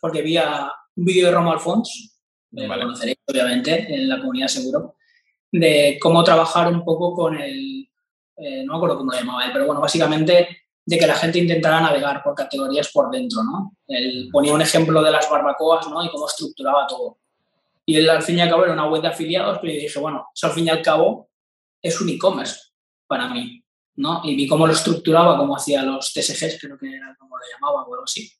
Speaker 1: porque vi un vídeo de Romo Alfons, lo conoceréis obviamente en la comunidad seguro, de cómo trabajar un poco con el, eh, no me acuerdo cómo lo llamaba él, pero bueno, básicamente de que la gente intentara navegar por categorías por dentro, ¿no? Él ponía un ejemplo de las barbacoas, ¿no? Y cómo estructuraba todo. Y él, al fin y al cabo, era una web de afiliados, pero yo dije, bueno, eso al fin y al cabo es un e-commerce para mí, ¿no? Y vi cómo lo estructuraba, cómo hacía los TSGs, creo que era como lo llamaba o algo así.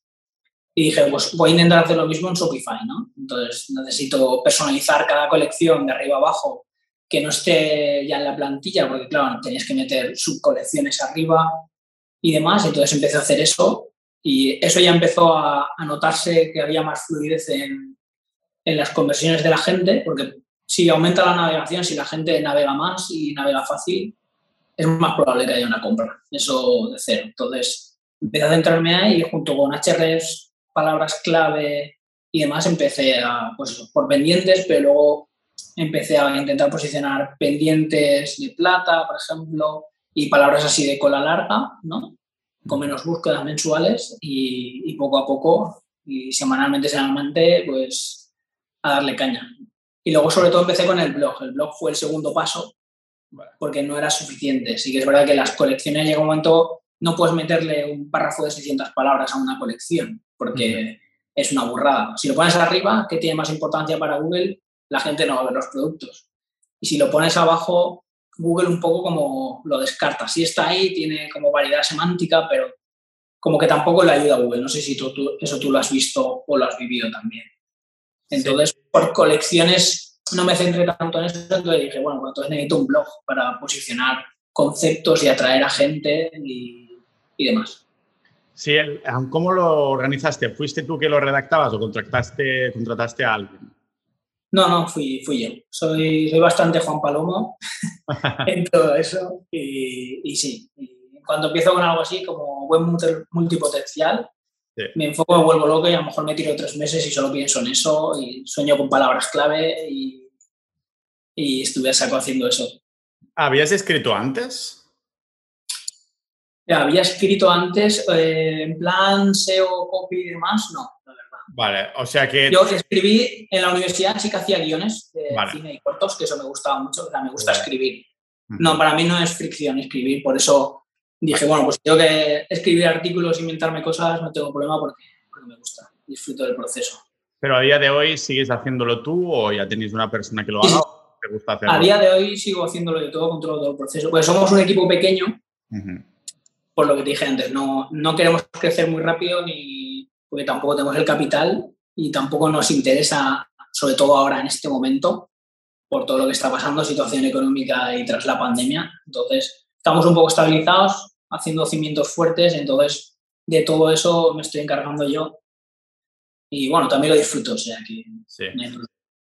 Speaker 1: Y dije, pues voy a intentar hacer lo mismo en Shopify, ¿no? Entonces necesito personalizar cada colección de arriba abajo que no esté ya en la plantilla, porque claro, tenías que meter subcolecciones arriba, y demás. Entonces empecé a hacer eso y eso ya empezó a, notarse que había más fluidez en, en, las conversiones de la gente, porque si aumenta la navegación, si la gente navega más y navega fácil, es más probable que haya una compra. Eso de cero. Entonces empecé a centrarme ahí y junto con HRs, palabras clave y demás, empecé a, pues por pendientes, pero luego empecé a intentar posicionar pendientes de plata, por ejemplo, y palabras así de cola larga, ¿no? Con menos búsquedas mensuales y, poco a poco y semanalmente, semanalmente, pues a darle caña. Y luego sobre todo empecé con el blog. El blog fue el segundo paso porque no era suficiente. Sí que es verdad que las colecciones llega un momento, no puedes meterle un párrafo de 600 palabras a una colección porque es una burrada. Si lo pones arriba, que tiene más importancia para Google, la gente no va a ver los productos. Y si lo pones abajo, Google un poco como lo descarta. Sí está ahí, tiene como variedad semántica, pero como que tampoco le ayuda a Google. No sé si tú, eso tú lo has visto o lo has vivido también. Entonces, por colecciones no me centré tanto en eso, entonces dije, bueno, pues entonces necesito un blog para posicionar conceptos y atraer a gente y, y demás.
Speaker 2: Sí, ¿cómo lo organizaste? ¿Fuiste tú que lo redactabas o contrataste, contrataste a alguien?
Speaker 1: No, no, fui, fui yo. Soy, soy bastante Juan Palomo en todo eso y, sí. cuando empiezo con algo así, como buen multipotencial, me enfoco, me vuelvo loco y a lo mejor me tiro tres meses y solo pienso en eso y sueño con palabras clave y, y estuve a saco haciendo eso.
Speaker 2: ¿Habías escrito antes?
Speaker 1: Ya, había escrito antes, eh, en plan SEO, copy y demás, no.
Speaker 2: Vale, o sea que...
Speaker 1: Yo escribí en la universidad, sí que hacía guiones de cine y cortos, que eso me gustaba mucho, o sea, me gusta escribir. No, para mí no es fricción escribir, por eso dije, bueno, pues tengo que escribir artículos, inventarme cosas, no tengo problema porque, me gusta, disfruto del proceso.
Speaker 2: Pero a día de hoy sigues haciéndolo tú o ya tenéis una persona que lo haga te gusta hacerlo?
Speaker 1: A día de hoy sigo haciéndolo de todo, controlo todo el proceso. Pues somos un equipo pequeño, por lo que te dije antes, no, no queremos crecer muy rápido ni porque tampoco tenemos el capital y tampoco nos interesa, sobre todo ahora en este momento, por todo lo que está pasando, situación económica y tras la pandemia. Entonces, estamos un poco estabilizados, haciendo cimientos fuertes, entonces de todo eso me estoy encargando yo. Y bueno, también lo disfruto, o sea que...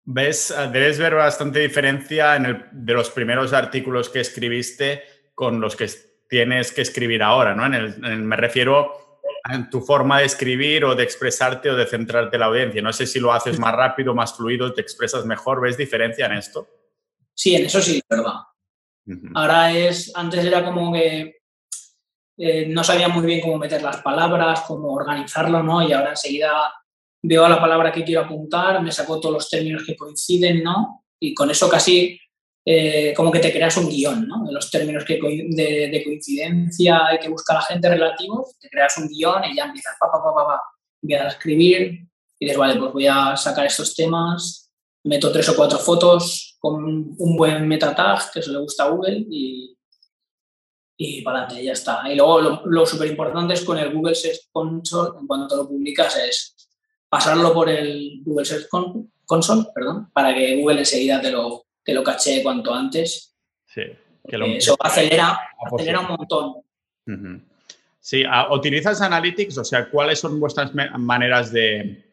Speaker 2: ¿Ves, debes ver bastante diferencia en el, de los primeros artículos que escribiste con los que tienes que escribir ahora, ¿no? En el, me refiero en tu forma de escribir o de expresarte o de centrarte en la audiencia. No sé si lo haces más rápido, más fluido, te expresas mejor. ¿Ves diferencia en esto?
Speaker 1: Sí, en eso sí, es verdad. Ahora es, antes era como que eh, no sabía muy bien cómo meter las palabras, cómo organizarlo, ¿no? Y ahora enseguida veo a la palabra que quiero apuntar, me saco todos los términos que coinciden, ¿no? Y con eso casi eh, como que te creas un guion, ¿no? De los términos que de, coincidencia y que busca la gente relativos, te creas un guion y ya empiezas, pa, pa, pa, pa, empiezas a escribir y dices, vale, pues voy a sacar estos temas, meto tres o cuatro fotos con un buen meta tag que eso le gusta a Google y, y para adelante, ya está. Y luego lo, lo súper importante es con el Google Search Console, cuando te lo publicas, es pasarlo por el Google Search Console, perdón, para que Google enseguida te lo, que lo caché cuanto antes.
Speaker 2: Sí,
Speaker 1: que lo eso acelera, acelera un montón.
Speaker 2: Sí, ah, ¿utilizas Analytics? O sea, ¿cuáles son vuestras maneras de,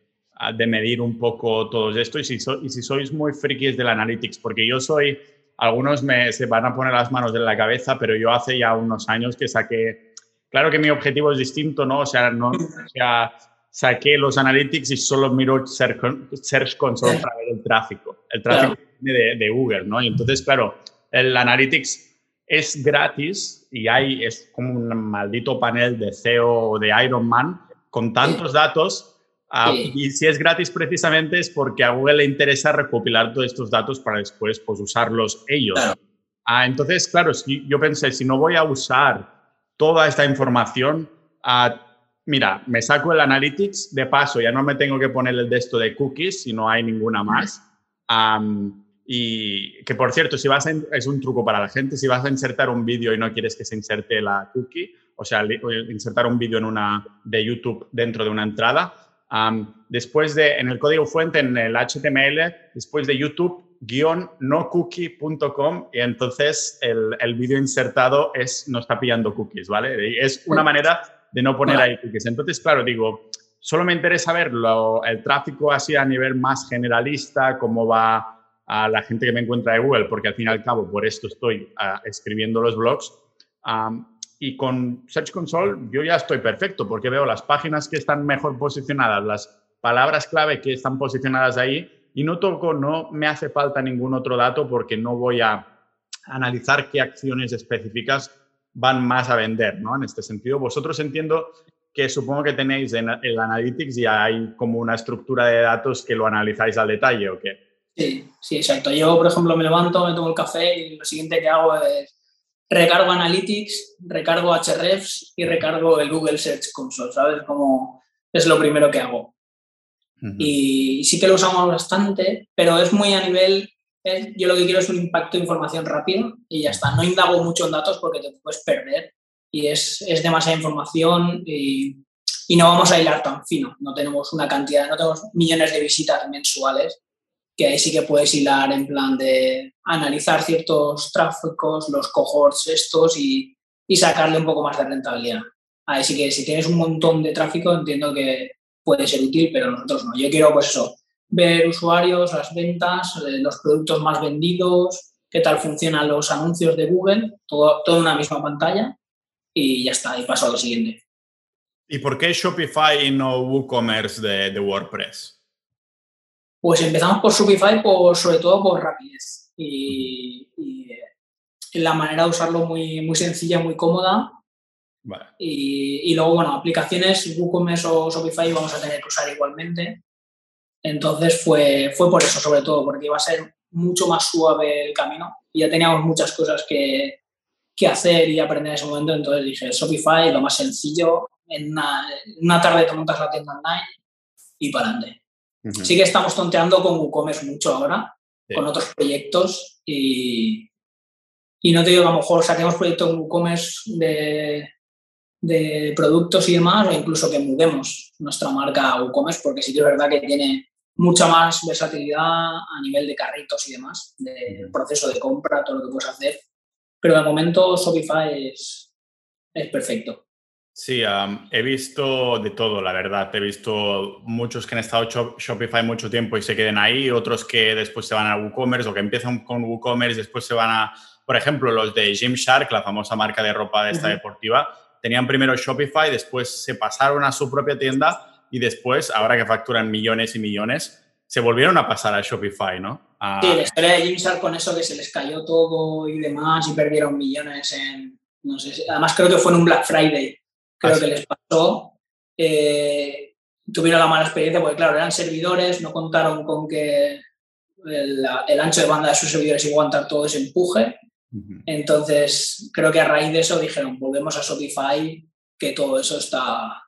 Speaker 2: de medir un poco todo esto? Y si, y si sois muy frikis del Analytics, porque yo soy algunos me, se van a poner las manos en la cabeza, pero yo hace ya unos años que saqué, claro que mi objetivo es distinto, ¿no? O sea, no, o sea saqué los analytics y solo miro Search Console para ver el tráfico. El tráfico viene de, Google, ¿no? Y entonces, claro, el analytics es gratis y hay, es como un maldito panel de CEO o de Iron Man con tantos datos. Ah, y si es gratis precisamente es porque a Google le interesa recopilar todos estos datos para después pues, usarlos ellos. Ah, entonces, claro, si, yo pensé, si no voy a usar toda esta información, a mira, me saco el Analytics, de paso ya no me tengo que poner el de esto de cookies si no hay ninguna más. y que por cierto, si vas a, es un truco para la gente, si vas a insertar un vídeo y no quieres que se inserte la cookie, o sea, insertar un vídeo en una de YouTube dentro de una entrada, después de, en el código fuente, en el HTML, después de YouTube, guion nocookie.com y entonces el, el vídeo insertado es, no está pillando cookies, ¿vale? Es una manera de no poner ahí cookies. Entonces, claro, digo, solo me interesa ver el tráfico así a nivel más generalista, cómo va a la gente que me encuentra de Google, porque al fin y al cabo por esto estoy ah, escribiendo los blogs. Y con Search Console yo ya estoy perfecto porque veo las páginas que están mejor posicionadas, las palabras clave que están posicionadas ahí y no toco, no me hace falta ningún otro dato porque no voy a analizar qué acciones específicas van más a vender, ¿no? En este sentido, vosotros entiendo que supongo que tenéis en el Analytics y hay como una estructura de datos que lo analizáis al detalle, ¿o qué?
Speaker 1: Sí, sí, exacto. Yo, por ejemplo, me levanto, me tomo el café y lo siguiente que hago es recargo Analytics, recargo Hrefs y recargo el Google Search Console, ¿sabes? Como es lo primero que hago. Y sí que lo usamos bastante, pero es muy a nivel yo lo que quiero es un impacto de información rápido y ya está. No indago mucho en datos porque te puedes perder y es, es demasiada información y, y, no vamos a hilar tan fino. No tenemos una cantidad, no tenemos millones de visitas mensuales que ahí sí que puedes hilar en plan de analizar ciertos tráficos, los cohorts estos y, y sacarle un poco más de rentabilidad. Ahí sí que si tienes un montón de tráfico entiendo que puede ser útil, pero nosotros no. Yo quiero pues eso, ver usuarios, las ventas, eh, los productos más vendidos, qué tal funcionan los anuncios de Google, todo, toda una misma pantalla y ya está, y paso a lo siguiente.
Speaker 2: ¿Y por qué Shopify y no WooCommerce de, WordPress?
Speaker 1: Pues empezamos por Shopify por, sobre todo por rapidez y, eh, la manera de usarlo muy, muy sencilla, muy cómoda. Y, y, luego, bueno, aplicaciones WooCommerce o Shopify vamos a tener que usar igualmente entonces fue, fue por eso, sobre todo, porque iba a ser mucho más suave el camino y ya teníamos muchas cosas que, que hacer y aprender en ese momento. Entonces dije, Shopify, lo más sencillo, en una, tarde te montas la tienda online y para adelante. Sí que estamos tonteando con WooCommerce mucho ahora, con otros proyectos y, y no te digo que a lo mejor saquemos proyectos en WooCommerce de, de productos y demás, o incluso que mudemos nuestra marca a WooCommerce, porque sí que es verdad que tiene mucha más versatilidad a nivel de carritos y demás, de proceso de compra, todo lo que puedes hacer. Pero de momento Shopify es, es perfecto.
Speaker 2: Sí, he visto de todo, la verdad. He visto muchos que han estado Shopify mucho tiempo y se queden ahí, otros que después se van a WooCommerce o que empiezan con WooCommerce, después se van a, por ejemplo, los de Gymshark, la famosa marca de ropa de esta deportiva, tenían primero Shopify, después se pasaron a su propia tienda y después, ahora que facturan millones y millones, se volvieron a pasar a Shopify, ¿no?
Speaker 1: Sí, la historia de Gymshark con eso que se les cayó todo y demás y perdieron millones en, no sé, además creo que fue en un Black Friday, creo que les pasó. Eh, tuvieron la mala experiencia porque, claro, eran servidores, no contaron con que el, el, ancho de banda de sus servidores iba a aguantar todo ese empuje entonces, creo que a raíz de eso dijeron, volvemos a Shopify, que todo eso está,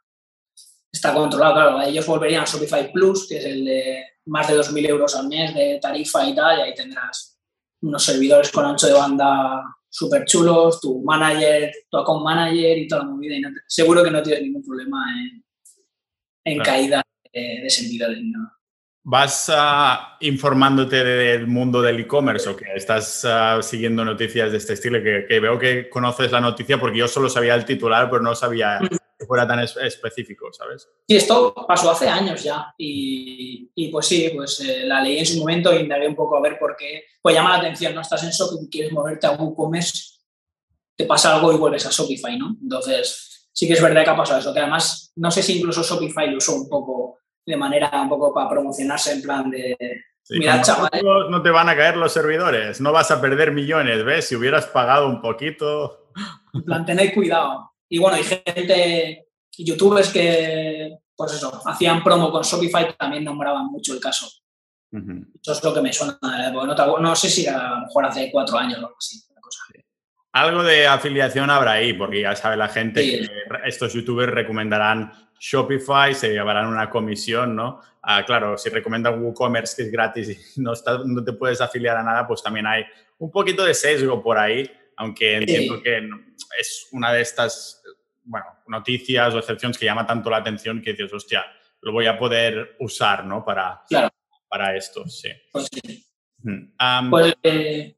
Speaker 1: está controlado. Claro, ellos volverían a Shopify Plus, que es el de más de 2.000 euros al mes de tarifa y tal, y ahí tendrás unos servidores con ancho de banda súper chulos, tu manager, tu account manager y toda la movida. Y seguro que no tienes ningún problema en, en caída de, de servidores ni nada.
Speaker 2: ¿Vas informándote del mundo del e-commerce o que estás ah, siguiendo noticias de este estilo? Que, veo que conoces la noticia porque yo solo sabía el titular, pero no sabía que fuera tan específico, ¿sabes?
Speaker 1: Sí, esto pasó hace años ya y, y pues sí, pues eh, la leí en su momento y indagué un poco a ver por qué. Pues llama la atención, ¿no? Estás en Shopify, quieres moverte a WooCommerce, te pasa algo y vuelves a Shopify, ¿no? Entonces, sí que es verdad que ha pasado eso, que además no sé si incluso Shopify lo usó un poco de manera un poco para promocionarse en plan de... Mira, chaval.
Speaker 2: No te van a caer los servidores, no vas a perder millones, ¿ves? Si hubieras pagado un poquito.
Speaker 1: En plan, tened cuidado. Y bueno, hay gente, youtubers que, pues eso, hacían promo con Shopify, también nombraban mucho el caso. Eso es lo que me suena. No, no, sé si a lo mejor hace cuatro años o algo así.
Speaker 2: Algo de afiliación habrá ahí, porque ya sabe la gente que estos youtubers recomendarán Shopify, se llevarán una comisión, ¿no? Ah, claro, si recomiendan WooCommerce, que es gratis y no, no te puedes afiliar a nada, pues también hay un poquito de sesgo por ahí, aunque entiendo que es una de estas, bueno, noticias o excepciones que llama tanto la atención que dices, hostia, lo voy a poder usar, ¿no? Para, para esto, sí.
Speaker 1: Pues sí. Pues, eh,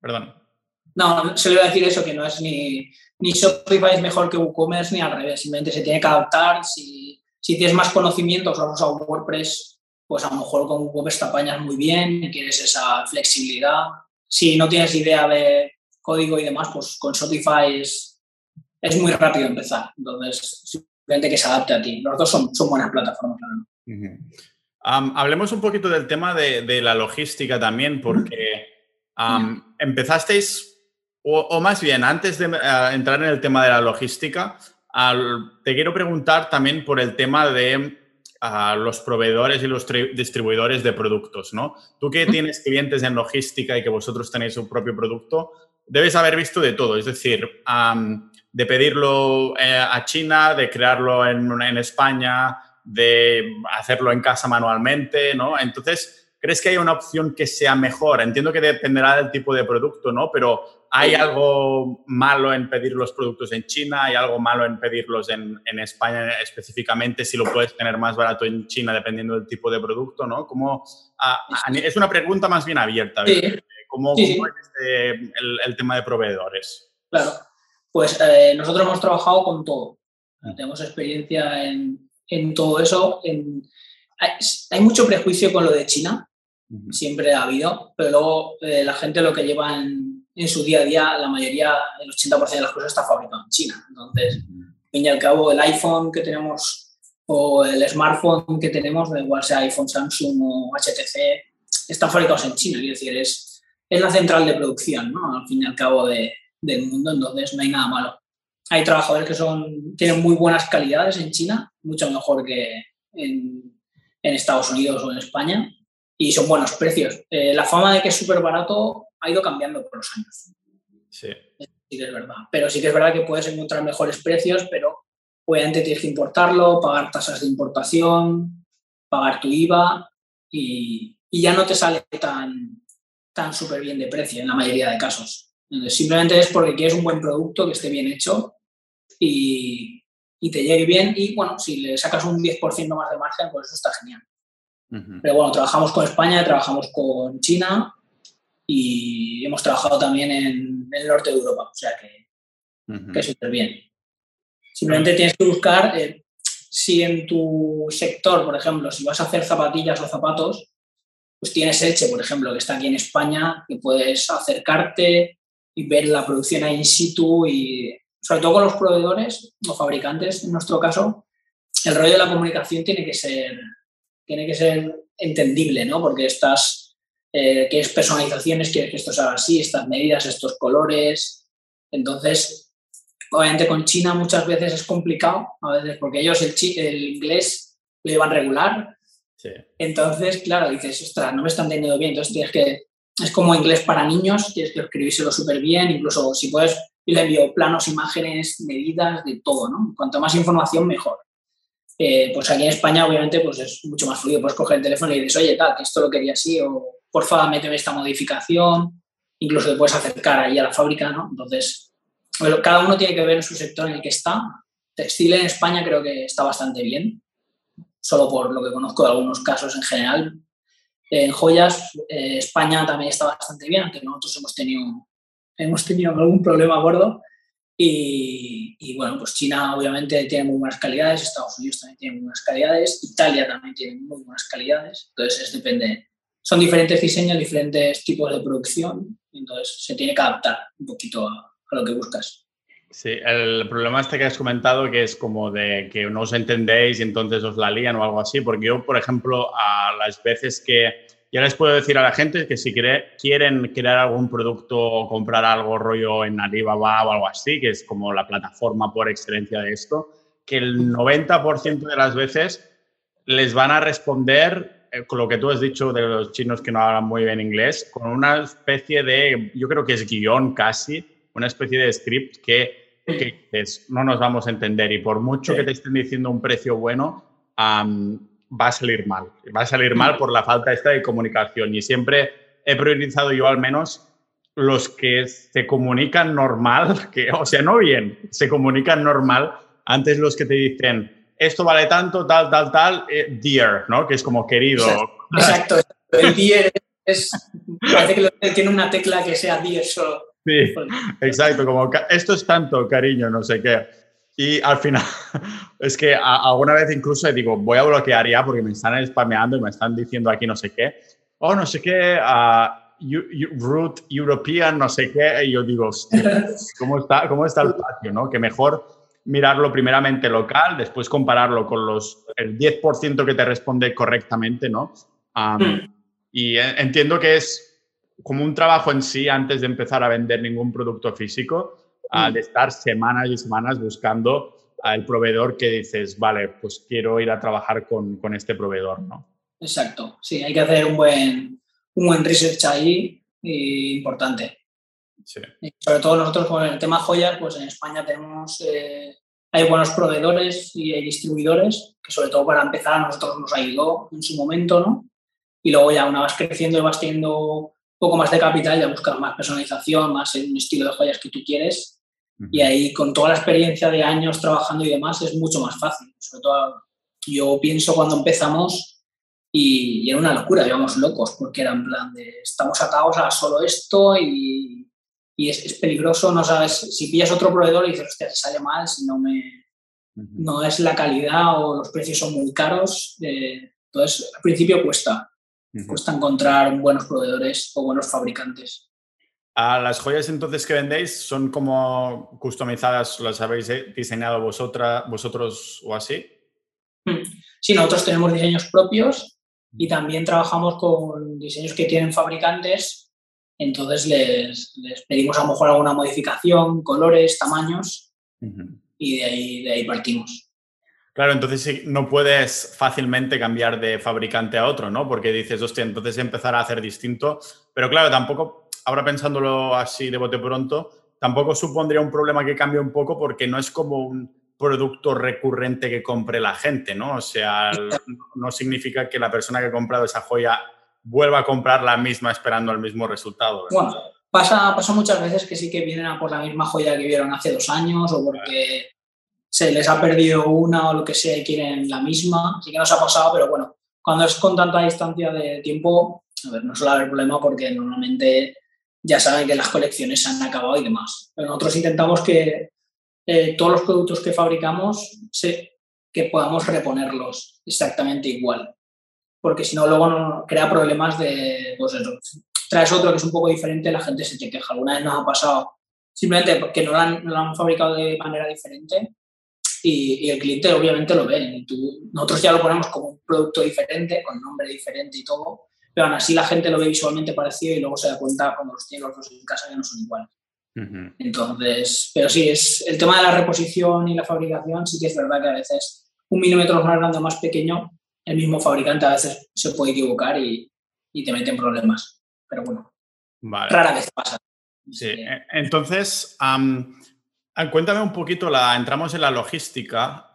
Speaker 2: Perdón.
Speaker 1: No, se le iba a decir eso, que no es ni, ni Shopify es mejor que WooCommerce ni al revés, simplemente se tiene que adaptar. Si, si tienes más conocimientos o has usado WordPress, pues a lo mejor con WooCommerce te apañas muy bien y quieres esa flexibilidad. Si no tienes idea de código y demás, pues con Shopify es, es muy rápido empezar. Entonces, simplemente que se adapte a ti. Los dos son, son buenas plataformas.
Speaker 2: hablemos un poquito del tema de, de la logística también, porque empezasteis, o, más bien, antes de eh, entrar en el tema de la logística, te quiero preguntar también por el tema de los proveedores y los distribuidores de productos, ¿no? Tú que tienes clientes en logística y que vosotros tenéis un propio producto, debes haber visto de todo, es decir, de pedirlo eh, a China, de crearlo en, en, España, de hacerlo en casa manualmente, ¿no? Entonces, ¿crees que hay una opción que sea mejor? Entiendo que dependerá del tipo de producto, ¿no? Pero ¿hay algo malo en pedir los productos en China? ¿Hay algo malo en pedirlos en, en España específicamente si lo puedes tener más barato en China dependiendo del tipo de producto, ¿no? Como, es una pregunta más bien abierta. ¿Cómo, es este, el, tema de proveedores?
Speaker 1: Claro, pues eh, nosotros hemos trabajado con todo. Mm. Tenemos experiencia en, en todo eso. En, hay, mucho prejuicio con lo de China, siempre ha habido, pero luego eh, la gente lo que lleva en, en, su día a día, la mayoría, el 80% de las cosas está fabricado en China. Entonces, al fin y al cabo, el iPhone que tenemos o el smartphone que tenemos, da igual sea iPhone, Samsung o HTC, están fabricados en China. Quiero decir, es, es la central de producción, ¿no? Al fin y al cabo de, del mundo, entonces no hay nada malo. Hay trabajadores que son, tienen muy buenas calidades en China, mucho mejor que en, en Estados Unidos o en España, y son buenos precios. Eh, la fama de que es súper barato ha ido cambiando por los años.
Speaker 2: Sí.
Speaker 1: Sí que es verdad. Pero sí que es verdad que puedes encontrar mejores precios, pero obviamente tienes que importarlo, pagar tasas de importación, pagar tu IVA y, y ya no te sale tan, tan súper bien de precio en la mayoría de casos. Simplemente es porque quieres un buen producto que esté bien hecho y, y te llegue bien y bueno, si le sacas un 10% más de margen, pues eso está genial. Pero bueno, trabajamos con España, trabajamos con China y hemos trabajado también en, el norte de Europa, o sea que, es súper bien. Simplemente tienes que buscar eh, si en tu sector, por ejemplo, si vas a hacer zapatillas o zapatos, pues tienes Elche, por ejemplo, que está aquí en España, que puedes acercarte y ver la producción ahí in situ y sobre todo con los proveedores o fabricantes, en nuestro caso, el rollo de la comunicación tiene que ser, tiene que ser entendible, ¿no? Porque estás, eh, quieres personalizaciones, quieres que esto sea así, estas medidas, estos colores. Entonces, obviamente con China muchas veces es complicado, a veces porque ellos el, el inglés lo llevan regular, entonces, claro, dices, ostras, no me están teniendo bien, entonces tienes que, es como inglés para niños, tienes que escribírselo súper bien, incluso si puedes, le envío planos, imágenes, medidas, de todo, ¿no? Cuanto más información, mejor. Eh, pues aquí en España, obviamente, pues es mucho más fluido, puedes coger el teléfono y dices, oye, tal, esto lo quería así, o por favor, méteme esta modificación, incluso te puedes acercar ahí a la fábrica, ¿no? Entonces, cada uno tiene que ver en su sector en el que está. Textil en España creo que está bastante bien, solo por lo que conozco de algunos casos en general. En joyas, eh, España también está bastante bien, aunque nosotros hemos tenido, hemos tenido algún problema a bordo. Y, bueno, pues China obviamente tiene muy buenas calidades, Estados Unidos también tiene muy buenas calidades, Italia también tiene muy buenas calidades, entonces es depende, son diferentes diseños, diferentes tipos de producción, entonces se tiene que adaptar un poquito a, lo que buscas.
Speaker 2: Sí, el problema este que has comentado, que es como de que no os entendéis y entonces os la lían o algo así, porque yo, por ejemplo, a las veces que ya les puedo decir a la gente que si quieren crear algún producto o comprar algo rollo en Alibaba o algo así, que es como la plataforma por excelencia de esto, que el 90% de las veces les van a responder eh, con lo que tú has dicho de los chinos que no hablan muy bien inglés, con una especie de, yo creo que es guion casi, una especie de script que, que no nos vamos a entender y por mucho que te estén diciendo un precio bueno, va a salir mal. Va a salir mal por la falta esta de comunicación. Y siempre he priorizado yo al menos los que se comunican normal, que, o sea, no bien, se comunican normal, antes los que te dicen, esto vale tanto, tal, tal, tal, eh, dear, ¿no? Que es como querido.
Speaker 1: Exacto, el dear es, parece que tiene una tecla que sea dear solo.
Speaker 2: Sí, exacto, como esto es tanto, cariño, no sé qué. Y al final, es que alguna vez incluso digo, voy a bloquear ya porque me están spameando y me están diciendo aquí no sé qué. Oh, no sé qué, uh, root European, no sé qué. Y yo digo, ¿cómo está, ¿cómo está el patio? ¿no? Que mejor mirarlo primeramente local, después compararlo con los, el 10% que te responde correctamente, ¿no? Hmm. Y entiendo que es como un trabajo en sí antes de empezar a vender ningún producto físico de estar semanas y semanas buscando al proveedor que dices, vale, pues quiero ir a trabajar con, con, este proveedor, ¿no?
Speaker 1: Exacto, sí, hay que hacer un buen, un buen research ahí y importante. Sí. sobre todo nosotros con el tema joyas, pues en España tenemos, eh, hay buenos proveedores y hay distribuidores, que sobre todo para empezar a nosotros nos ayudó en su momento, ¿no? Y luego ya una vez creciendo y vas teniendo poco más de capital, ya buscas más personalización, más un estilo de joyas que tú quieres y ahí, con toda la experiencia de años trabajando y demás, es mucho más fácil. Sobre todo, yo pienso cuando empezamos y, era una locura, íbamos locos, porque era en plan de estamos atados a solo esto y, y es, es, peligroso, no sabes, si pillas otro proveedor y dices, hostia, se sale mal, si no me... No es la calidad o los precios son muy caros. Eh, entonces, al principio cuesta. Cuesta encontrar buenos proveedores o buenos fabricantes.
Speaker 2: ¿A las joyas entonces que vendéis son como customizadas, las habéis diseñado vosotras, vosotros o así?
Speaker 1: Hmm. Sí, nosotros tenemos diseños propios y también trabajamos con diseños que tienen fabricantes, entonces les, pedimos a lo mejor alguna modificación, colores, tamaños y de ahí, de ahí partimos.
Speaker 2: Claro, entonces no puedes fácilmente cambiar de fabricante a otro, ¿no? Porque dices, hostia, entonces empezar a hacer distinto. Pero claro, tampoco ahora pensándolo así de bote pronto, tampoco supondría un problema que cambie un poco porque no es como un producto recurrente que compre la gente, ¿no? O sea, no significa que la persona que ha comprado esa joya vuelva a comprar la misma esperando el mismo resultado.
Speaker 1: Bueno, pasa, pasa muchas veces que sí que vienen a por la misma joya que vieron hace dos años o porque se les ha perdido una o lo que sea y quieren la misma. Sí que nos ha pasado, pero bueno, cuando es con tanta distancia de tiempo, a ver, no suele haber problema porque normalmente ya saben que las colecciones se han acabado y demás. Nosotros intentamos que eh, todos los productos que fabricamos que podamos reponerlos exactamente igual. Porque si no, luego no, crea problemas de, pues eso, traes otro que es un poco diferente, la gente se te queja. Alguna vez nos ha pasado simplemente porque no lo han, fabricado de manera diferente y, el cliente obviamente lo ve. Y nosotros ya lo ponemos como un producto diferente, con nombre diferente y todo, pero aún así la gente lo ve visualmente parecido y luego se da cuenta cuando los tiene los dos en casa que no son iguales. Entonces, pero sí, es el tema de la reposición y la fabricación, sí que es verdad que a veces un milímetro más grande o más pequeño, el mismo fabricante a veces se puede equivocar y, y te mete en problemas. Pero bueno, rara vez pasa.
Speaker 2: Sí, e, entonces, cuéntame un poquito, la, entramos en la logística,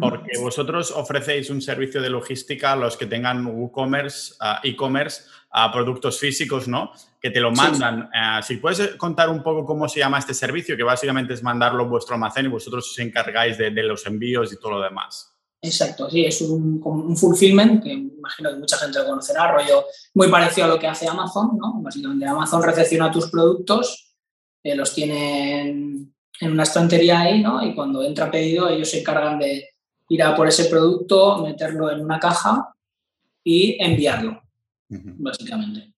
Speaker 2: porque vosotros ofrecéis un servicio de logística a los que tengan WooCommerce, ah, e-commerce, a productos físicos, ¿no? Que te lo mandan. Eh, si puedes contar un poco cómo se llama este servicio, que básicamente es mandarlo a vuestro almacén y vosotros os encargáis de, los envíos y todo lo demás.
Speaker 1: Exacto, sí, es un, un, fulfillment, que imagino que mucha gente lo conocerá, rollo muy parecido a lo que hace Amazon, ¿no? Básicamente Amazon recepciona tus productos, eh, los tienen en una estantería ahí, ¿no? Y cuando entra pedido, ellos se encargan de ir a por ese producto, meterlo en una caja y enviarlo, básicamente.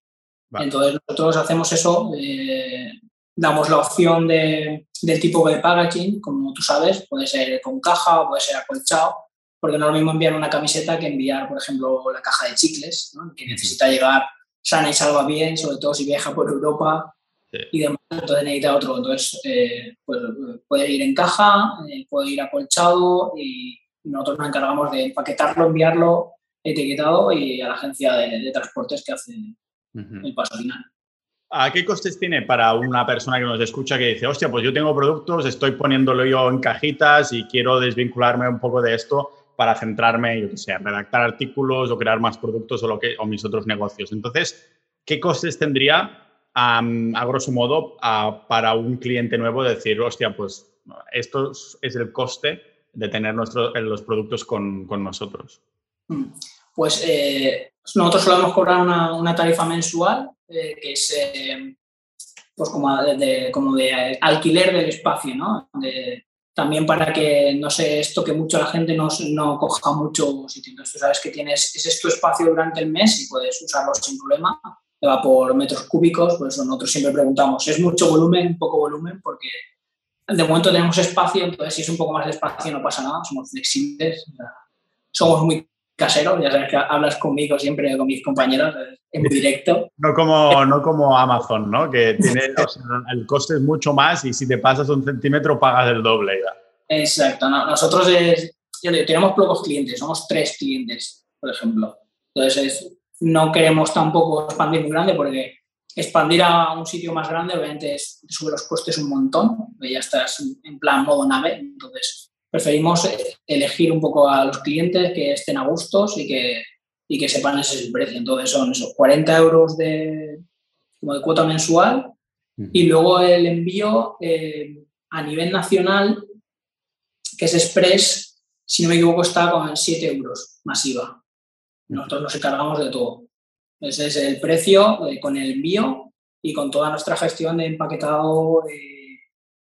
Speaker 1: Entonces nosotros hacemos eso, eh, damos la opción de, del tipo de packaging, como tú sabes, puede ser con caja o puede ser acolchado, porque no es lo mismo enviar una camiseta que enviar, por ejemplo, la caja de chicles, que necesita llegar sana y salva bien, sobre todo si viaja por Europa y demás, entonces necesita otro. Entonces, eh, pues, puede ir en caja, eh, puede ir acolchado y nosotros nos encargamos de empaquetarlo, enviarlo etiquetado y a la agencia de, transportes que hace el paso final.
Speaker 2: ¿A qué costes tiene para una persona que nos escucha que dice, hostia, pues yo tengo productos, estoy poniéndolo yo en cajitas y quiero desvincularme un poco de esto para centrarme, yo qué sé, redactar artículos o crear más productos o, lo que, o mis otros negocios? Entonces, ¿qué costes tendría, a grosso modo, para un cliente nuevo decir, hostia, pues esto es el coste de tener nuestro, los productos con, con nosotros?
Speaker 1: Mm. Pues eh, nosotros solemos cobrar una, una tarifa mensual eh, que es eh, pues como de, como de alquiler del espacio, ¿no? también para que no se esto que mucho la gente no, no coja mucho sitio. Entonces tú sabes que tienes, ese es tu espacio durante el mes y puedes usarlo sin problema. Va por metros cúbicos, por eso nosotros siempre preguntamos, ¿es mucho volumen, poco volumen? Porque de momento tenemos espacio, entonces si es un poco más de espacio no pasa nada, somos flexibles, somos muy caseros, ya sabes que hablas conmigo siempre, con mis compañeros, en directo.
Speaker 2: No como, no como Amazon, ¿no? Que tiene, el coste es mucho más y si te pasas un centímetro pagas el doble.
Speaker 1: Exacto, nosotros es, tenemos pocos clientes, somos tres clientes, por ejemplo. Entonces no queremos tampoco expandir muy grande porque expandir a un sitio más grande obviamente sube los costes un montón, ya estás en plan modo nave, entonces preferimos elegir un poco a los clientes que estén a gustos y que, y que sepan ese es el precio. Entonces son esos 40 euros de, como de cuota mensual y luego el envío eh, a nivel nacional, que es Express, si no me equivoco, está con 7 euros masiva. Nosotros nos encargamos de todo. Ese es el precio eh, con el envío y con toda nuestra gestión de empaquetado, de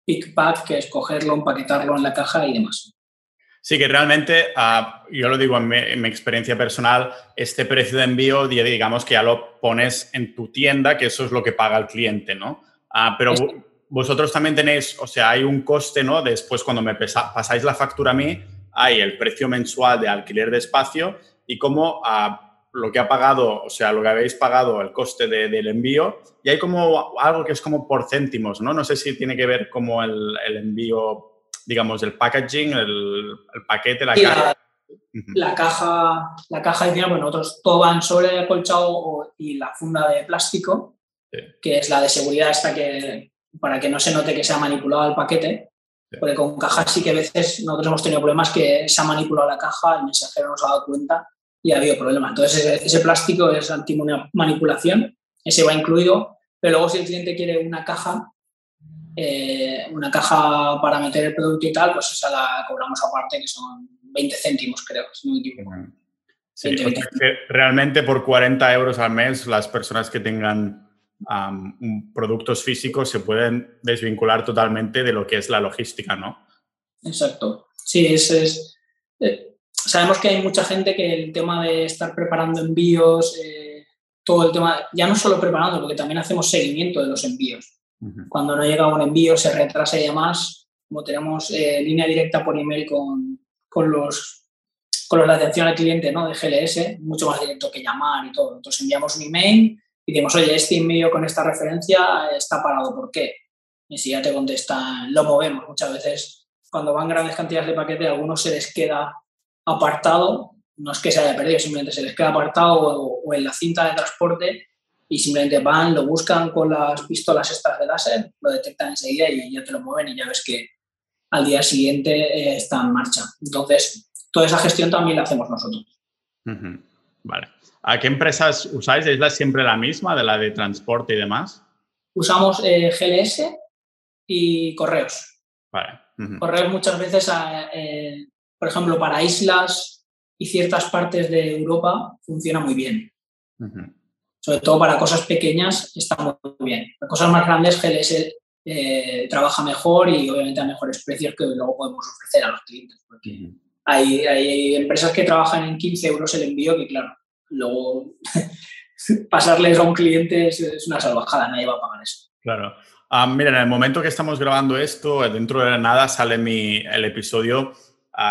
Speaker 1: pick pack, que es cogerlo, empaquetarlo en la caja y demás.
Speaker 2: Sí, que realmente, ah, yo lo digo en mi, experiencia personal, este precio de envío, digamos que ya lo pones en tu tienda, que eso es lo que paga el cliente, ¿no? Ah, pero vosotros también tenéis, o sea, hay un coste, ¿no? Después, cuando me pasáis la factura a mí, hay el precio mensual de alquiler de espacio y cómo ah, lo que ha pagado, o sea, lo que habéis pagado, el coste del envío, y hay como algo que es como por céntimos, ¿no? No sé si tiene que ver como el, envío, digamos, el packaging, el, paquete, la caja.
Speaker 1: La, caja, la caja, bueno, nosotros todo van sobre el acolchado y la funda de plástico, que es la de seguridad esta que, para que no se note que se ha manipulado el paquete, porque con cajas sí que a veces nosotros hemos tenido problemas que se ha manipulado la caja, el mensajero no se ha dado cuenta y ha habido problemas. Entonces, ese, plástico es anti-manipulación, ese va incluido, pero luego si el cliente quiere una caja, eh, una caja para meter el producto y tal, pues esa la cobramos aparte, que son 20 céntimos, creo,
Speaker 2: realmente por 40 euros al mes las personas que tengan productos físicos se pueden desvincular totalmente de lo que es la logística, ¿no?
Speaker 1: Exacto. Sí, ese es... Eh, sabemos que hay mucha gente que el tema de estar preparando envíos, eh, todo el tema, ya no solo preparando, porque también hacemos seguimiento de los envíos. Cuando no llega un envío, se retrasa y demás, como tenemos eh, línea directa por email con, con, los con los de atención al cliente ¿no? de GLS, mucho más directo que llamar y todo. Entonces enviamos un email y decimos, oye, este envío con esta referencia está parado, ¿por qué? Y si ya te contestan, lo movemos. Muchas veces, cuando van grandes cantidades de paquete, a algunos se les queda apartado, no es que se haya perdido, simplemente se les queda apartado o, en la cinta de transporte y simplemente van, lo buscan con las pistolas estas de láser, lo detectan enseguida y ya te lo mueven y ya ves que al día siguiente eh, está en marcha. Entonces, toda esa gestión también la hacemos nosotros.
Speaker 2: Vale. ¿A qué empresas usáis? ¿Es la siempre la misma de la de transporte y demás?
Speaker 1: Usamos eh, GLS y correos.
Speaker 2: Vale.
Speaker 1: Correos muchas veces eh, por ejemplo, para islas y ciertas partes de Europa funciona muy bien. Sobre todo para cosas pequeñas está muy bien. Para cosas más grandes GLS eh, trabaja mejor y obviamente a mejores precios que luego podemos ofrecer a los clientes. Porque hay, hay, empresas que trabajan en 15 euros el envío que, claro, luego pasarles a un cliente es, una salvajada, nadie va a pagar eso.
Speaker 2: Claro. Ah, mira, en el momento que estamos grabando esto, dentro de nada sale mi, el episodio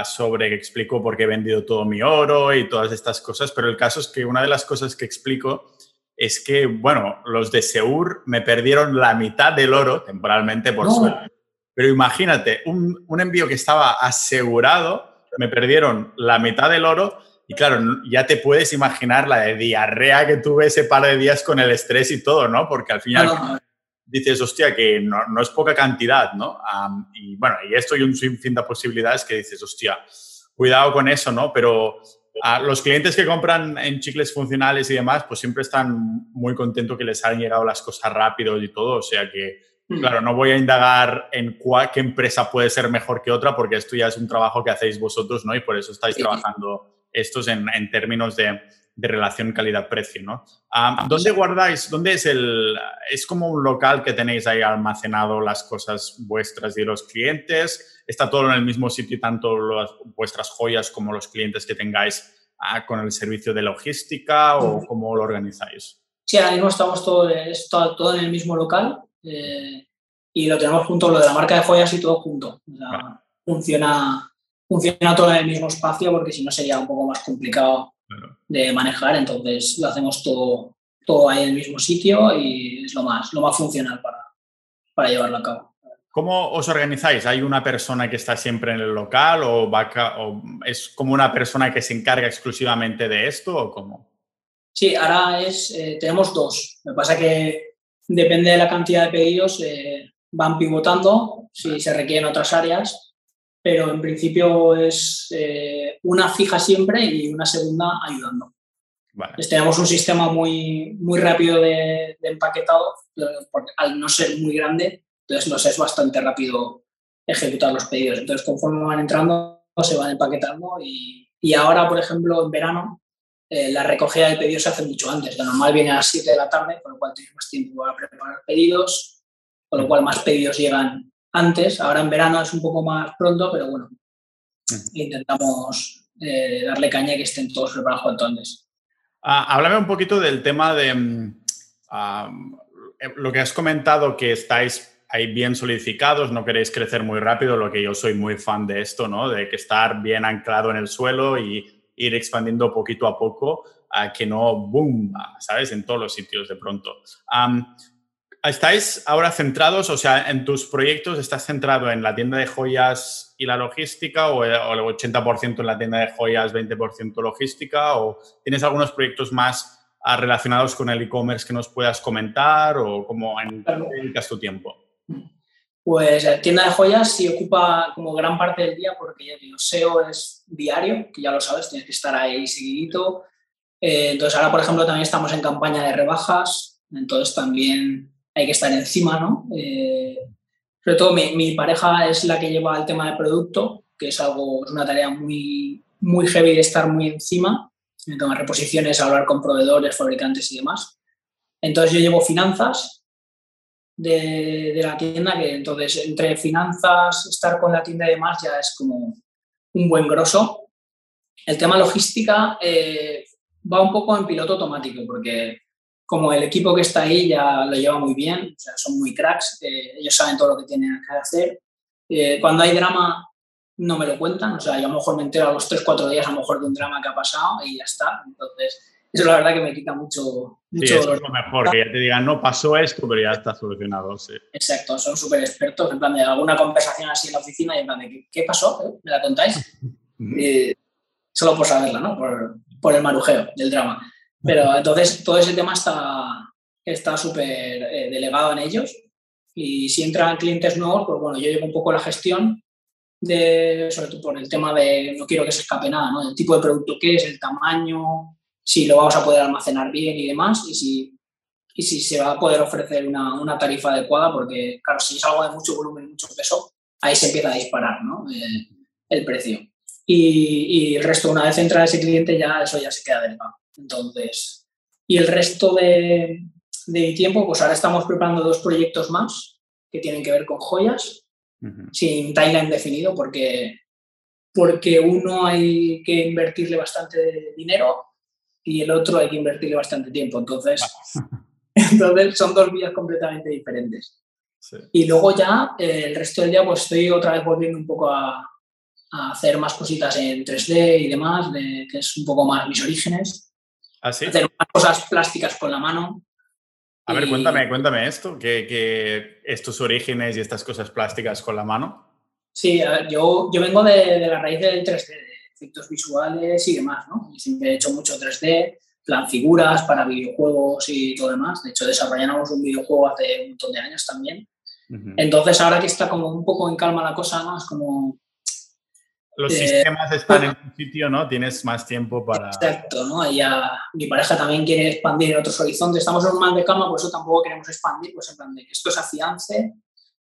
Speaker 2: sobre que explico por qué he vendido todo mi oro y todas estas cosas, pero el caso es que una de las cosas que explico es que, bueno, los de Seur me perdieron la mitad del oro temporalmente por suerte. Pero imagínate, un, un, envío que estaba asegurado, me perdieron la mitad del oro y claro, ya te puedes imaginar la de diarrea que tuve ese par de días con el estrés y todo, ¿no? Porque al final dices, hostia, que no, no, es poca cantidad, ¿no? y bueno, y esto y un sinfín de posibilidades que dices, hostia, cuidado con eso, ¿no? Pero a los clientes que compran en chicles funcionales y demás, pues siempre están muy contentos que les hayan llegado las cosas rápido y todo. O sea que, mm. claro, no voy a indagar en cuál, qué empresa puede ser mejor que otra, porque esto ya es un trabajo que hacéis vosotros, ¿no? Y por eso estáis trabajando estos en, en términos de, de relación calidad-precio, ¿no? Ah, ¿Dónde guardáis? ¿Dónde es el...? ¿Es como un local que tenéis ahí almacenado las cosas vuestras y los clientes? está todo en el mismo sitio, tanto las, vuestras joyas como los clientes que tengáis ah, con el servicio de logística o cómo lo organizáis?
Speaker 1: Sí, ahora mismo estamos todo, todo, en el mismo local eh, y lo tenemos junto, lo de la marca de joyas y todo junto. funciona, funciona todo en el mismo espacio porque si no sería un poco más complicado de manejar, entonces lo hacemos todo, todo ahí en el mismo sitio y es lo más, lo más funcional para, para llevarlo a cabo.
Speaker 2: ¿Cómo os organizáis? ¿Hay una persona que está siempre en el local o, es como una persona que se encarga exclusivamente de esto o cómo?
Speaker 1: Sí, ahora es, eh, tenemos dos. Me pasa que depende de la cantidad de pedidos, eh, van pivotando si se requieren otras áreas, pero en principio es eh, una fija siempre y una segunda ayudando. tenemos un sistema muy, muy rápido de, de empaquetado, al no ser muy grande, entonces nos es bastante rápido ejecutar los pedidos. Entonces, conforme van entrando, se van empaquetando y, y ahora, por ejemplo, en verano, eh, la recogida de pedidos se hace mucho antes. Normal viene a las 7 de la tarde, con lo cual tienes más tiempo para preparar pedidos, con lo cual más pedidos llegan antes. Ahora en verano es un poco más pronto, pero bueno, intentamos eh, darle caña y que estén todos preparados cuanto antes.
Speaker 2: Ah, háblame un poquito del tema de mm, ah, lo que has comentado, que estáis hay bien solidificados, no queréis crecer muy rápido, lo que yo soy muy fan de esto, ¿no? De que estar bien anclado en el suelo y ir expandiendo poquito a poco, a que no, boom, ¿sabes? En todos los sitios de pronto. ¿Estáis ahora centrados, o sea, en tus proyectos, estás centrado en la tienda de joyas y la logística o el 80% en la tienda de joyas, 20% logística? ¿O tienes algunos proyectos más ah, relacionados con el e-commerce que nos puedas comentar o cómo en, dedicas tu tiempo?
Speaker 1: Pues la tienda de joyas sí ocupa como gran parte del día porque ya digo, SEO es diario, que ya lo sabes, tienes que estar ahí seguidito. Eh, entonces ahora, por ejemplo, también estamos en campaña de rebajas, entonces también hay que estar encima, ¿no? Eh, sobre todo mi, mi, pareja es la que lleva el tema de producto, que es algo, es una tarea muy, muy heavy de estar muy encima, en tomar reposiciones, hablar con proveedores, fabricantes y demás. Entonces yo llevo finanzas de, la tienda, que entonces entre finanzas, estar con la tienda y demás ya es como un buen grosso. El tema logística eh, va un poco en piloto automático, porque como el equipo que está ahí ya lo lleva muy bien, o sea, son muy cracks, eh, ellos saben todo lo que tienen que hacer. Eh, cuando hay drama no me lo cuentan, o sea, yo a lo mejor me entero a los 3-4 días a lo mejor de un drama que ha pasado y ya está. Entonces, eso la verdad que me quita mucho, mucho
Speaker 2: sí, eso es lo mejor, que ya te digan, no pasó esto, pero ya está solucionado. Sí.
Speaker 1: Exacto, son súper expertos, en plan de alguna conversación así en la oficina y en plan de, ¿qué, pasó? ¿Eh? ¿Me la contáis? solo por saberla, ¿no? Por, por, el marujeo del drama. Pero entonces todo ese tema está está súper eh, delegado en ellos y si entran clientes nuevos, pues bueno, yo llevo un poco la gestión de, sobre todo por el tema de, no quiero que se escape nada, ¿no? El tipo de producto que es, el tamaño, si lo vamos a poder almacenar bien y demás, y si, y si se va a poder ofrecer una, una tarifa adecuada, porque, claro, si es algo de mucho volumen, mucho peso, ahí se empieza a disparar ¿no? Eh, el precio. Y, y, el resto, una vez entra ese cliente, ya eso ya se queda del pago. Entonces, y el resto de, de tiempo, pues ahora estamos preparando dos proyectos más, que tienen que ver con joyas, sin timeline definido, porque, porque uno hay que invertirle bastante dinero y el otro hay que invertirle bastante tiempo. Entonces, entonces son dos vías completamente diferentes. Y luego ya eh, el resto del día pues estoy otra vez volviendo un poco a, a hacer más cositas en 3D y demás, de, que es un poco más mis orígenes.
Speaker 2: ¿Ah, sí?
Speaker 1: Hacer más cosas plásticas con la mano.
Speaker 2: A ver, cuéntame, cuéntame esto, que, que, estos orígenes y estas cosas plásticas con la mano.
Speaker 1: Sí, yo, yo vengo de, de la raíz del 3D, de efectos visuales y demás, ¿no? Y siempre he hecho mucho 3D, plan figuras para videojuegos y todo demás. De hecho, desarrollamos un videojuego hace un montón de años también. Entonces, ahora que está como un poco en calma la cosa, ¿no? Es como
Speaker 2: los eh, sistemas están en un sitio, ¿no? Tienes más tiempo para...
Speaker 1: Exacto, ¿no? Y ya mi pareja también quiere expandir en otros horizontes. Estamos en un mal de cama, por eso tampoco queremos expandir, pues en plan de que esto se afiance.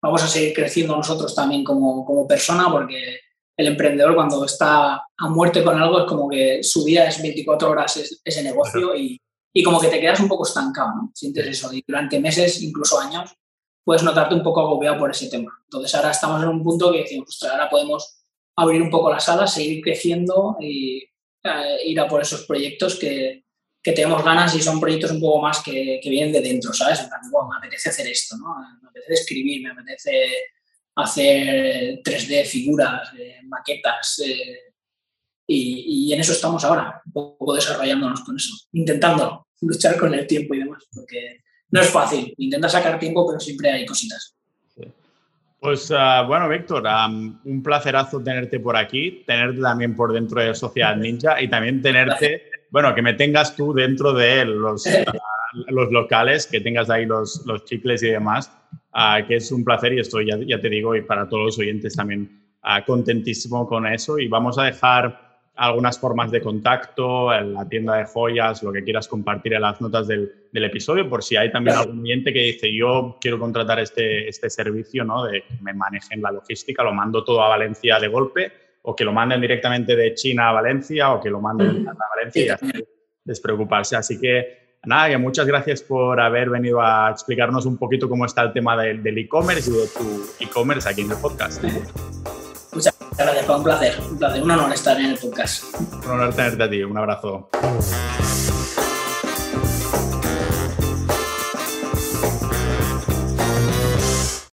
Speaker 1: Vamos a seguir creciendo nosotros también como, como persona, porque el emprendedor cuando está a muerte con algo es como que su vida es 24 horas ese negocio y, y, como que te quedas un poco estancado, ¿no? Sientes eso y durante meses, incluso años, puedes notarte un poco agobiado por ese tema. Entonces ahora estamos en un punto que decimos, ahora podemos abrir un poco las alas, seguir creciendo y eh, ir a por esos proyectos que, que, tenemos ganas y son proyectos un poco más que, vienen de dentro, ¿sabes? Me apetece hacer esto, ¿no? Me apetece escribir, me apetece hacer 3D, figuras, eh, maquetas. Eh, y, en eso estamos ahora, un poco desarrollándonos con eso, intentando luchar con el tiempo y demás, porque no es fácil. Intenta sacar tiempo, pero siempre hay cositas.
Speaker 2: Pues uh, bueno, Víctor, um, un placerazo tenerte por aquí, tenerte también por dentro de Sociedad Ninja y también tenerte, bueno, que me tengas tú dentro de los, uh, los locales, que tengas ahí los, los chicles y demás, uh, que es un placer y estoy, ya, ya, te digo, y para todos los oyentes también contentísimo con eso. Y vamos a dejar algunas formas de contacto, en la tienda de joyas, lo que quieras compartir en las notas del, del episodio, por si hay también algún cliente que dice, yo quiero contratar este, este servicio, ¿no? De que me manejen la logística, lo mando todo a Valencia de golpe, o que lo manden directamente de China a Valencia, o que lo manden a Valencia y así despreocuparse. Así que, nada, que muchas gracias por haber venido a explicarnos un poquito cómo está el tema del e-commerce y de tu e-commerce aquí en el podcast.
Speaker 1: Gracias, fue un placer, un placer, un honor estar en el podcast.
Speaker 2: Un honor tenerte a ti, un abrazo.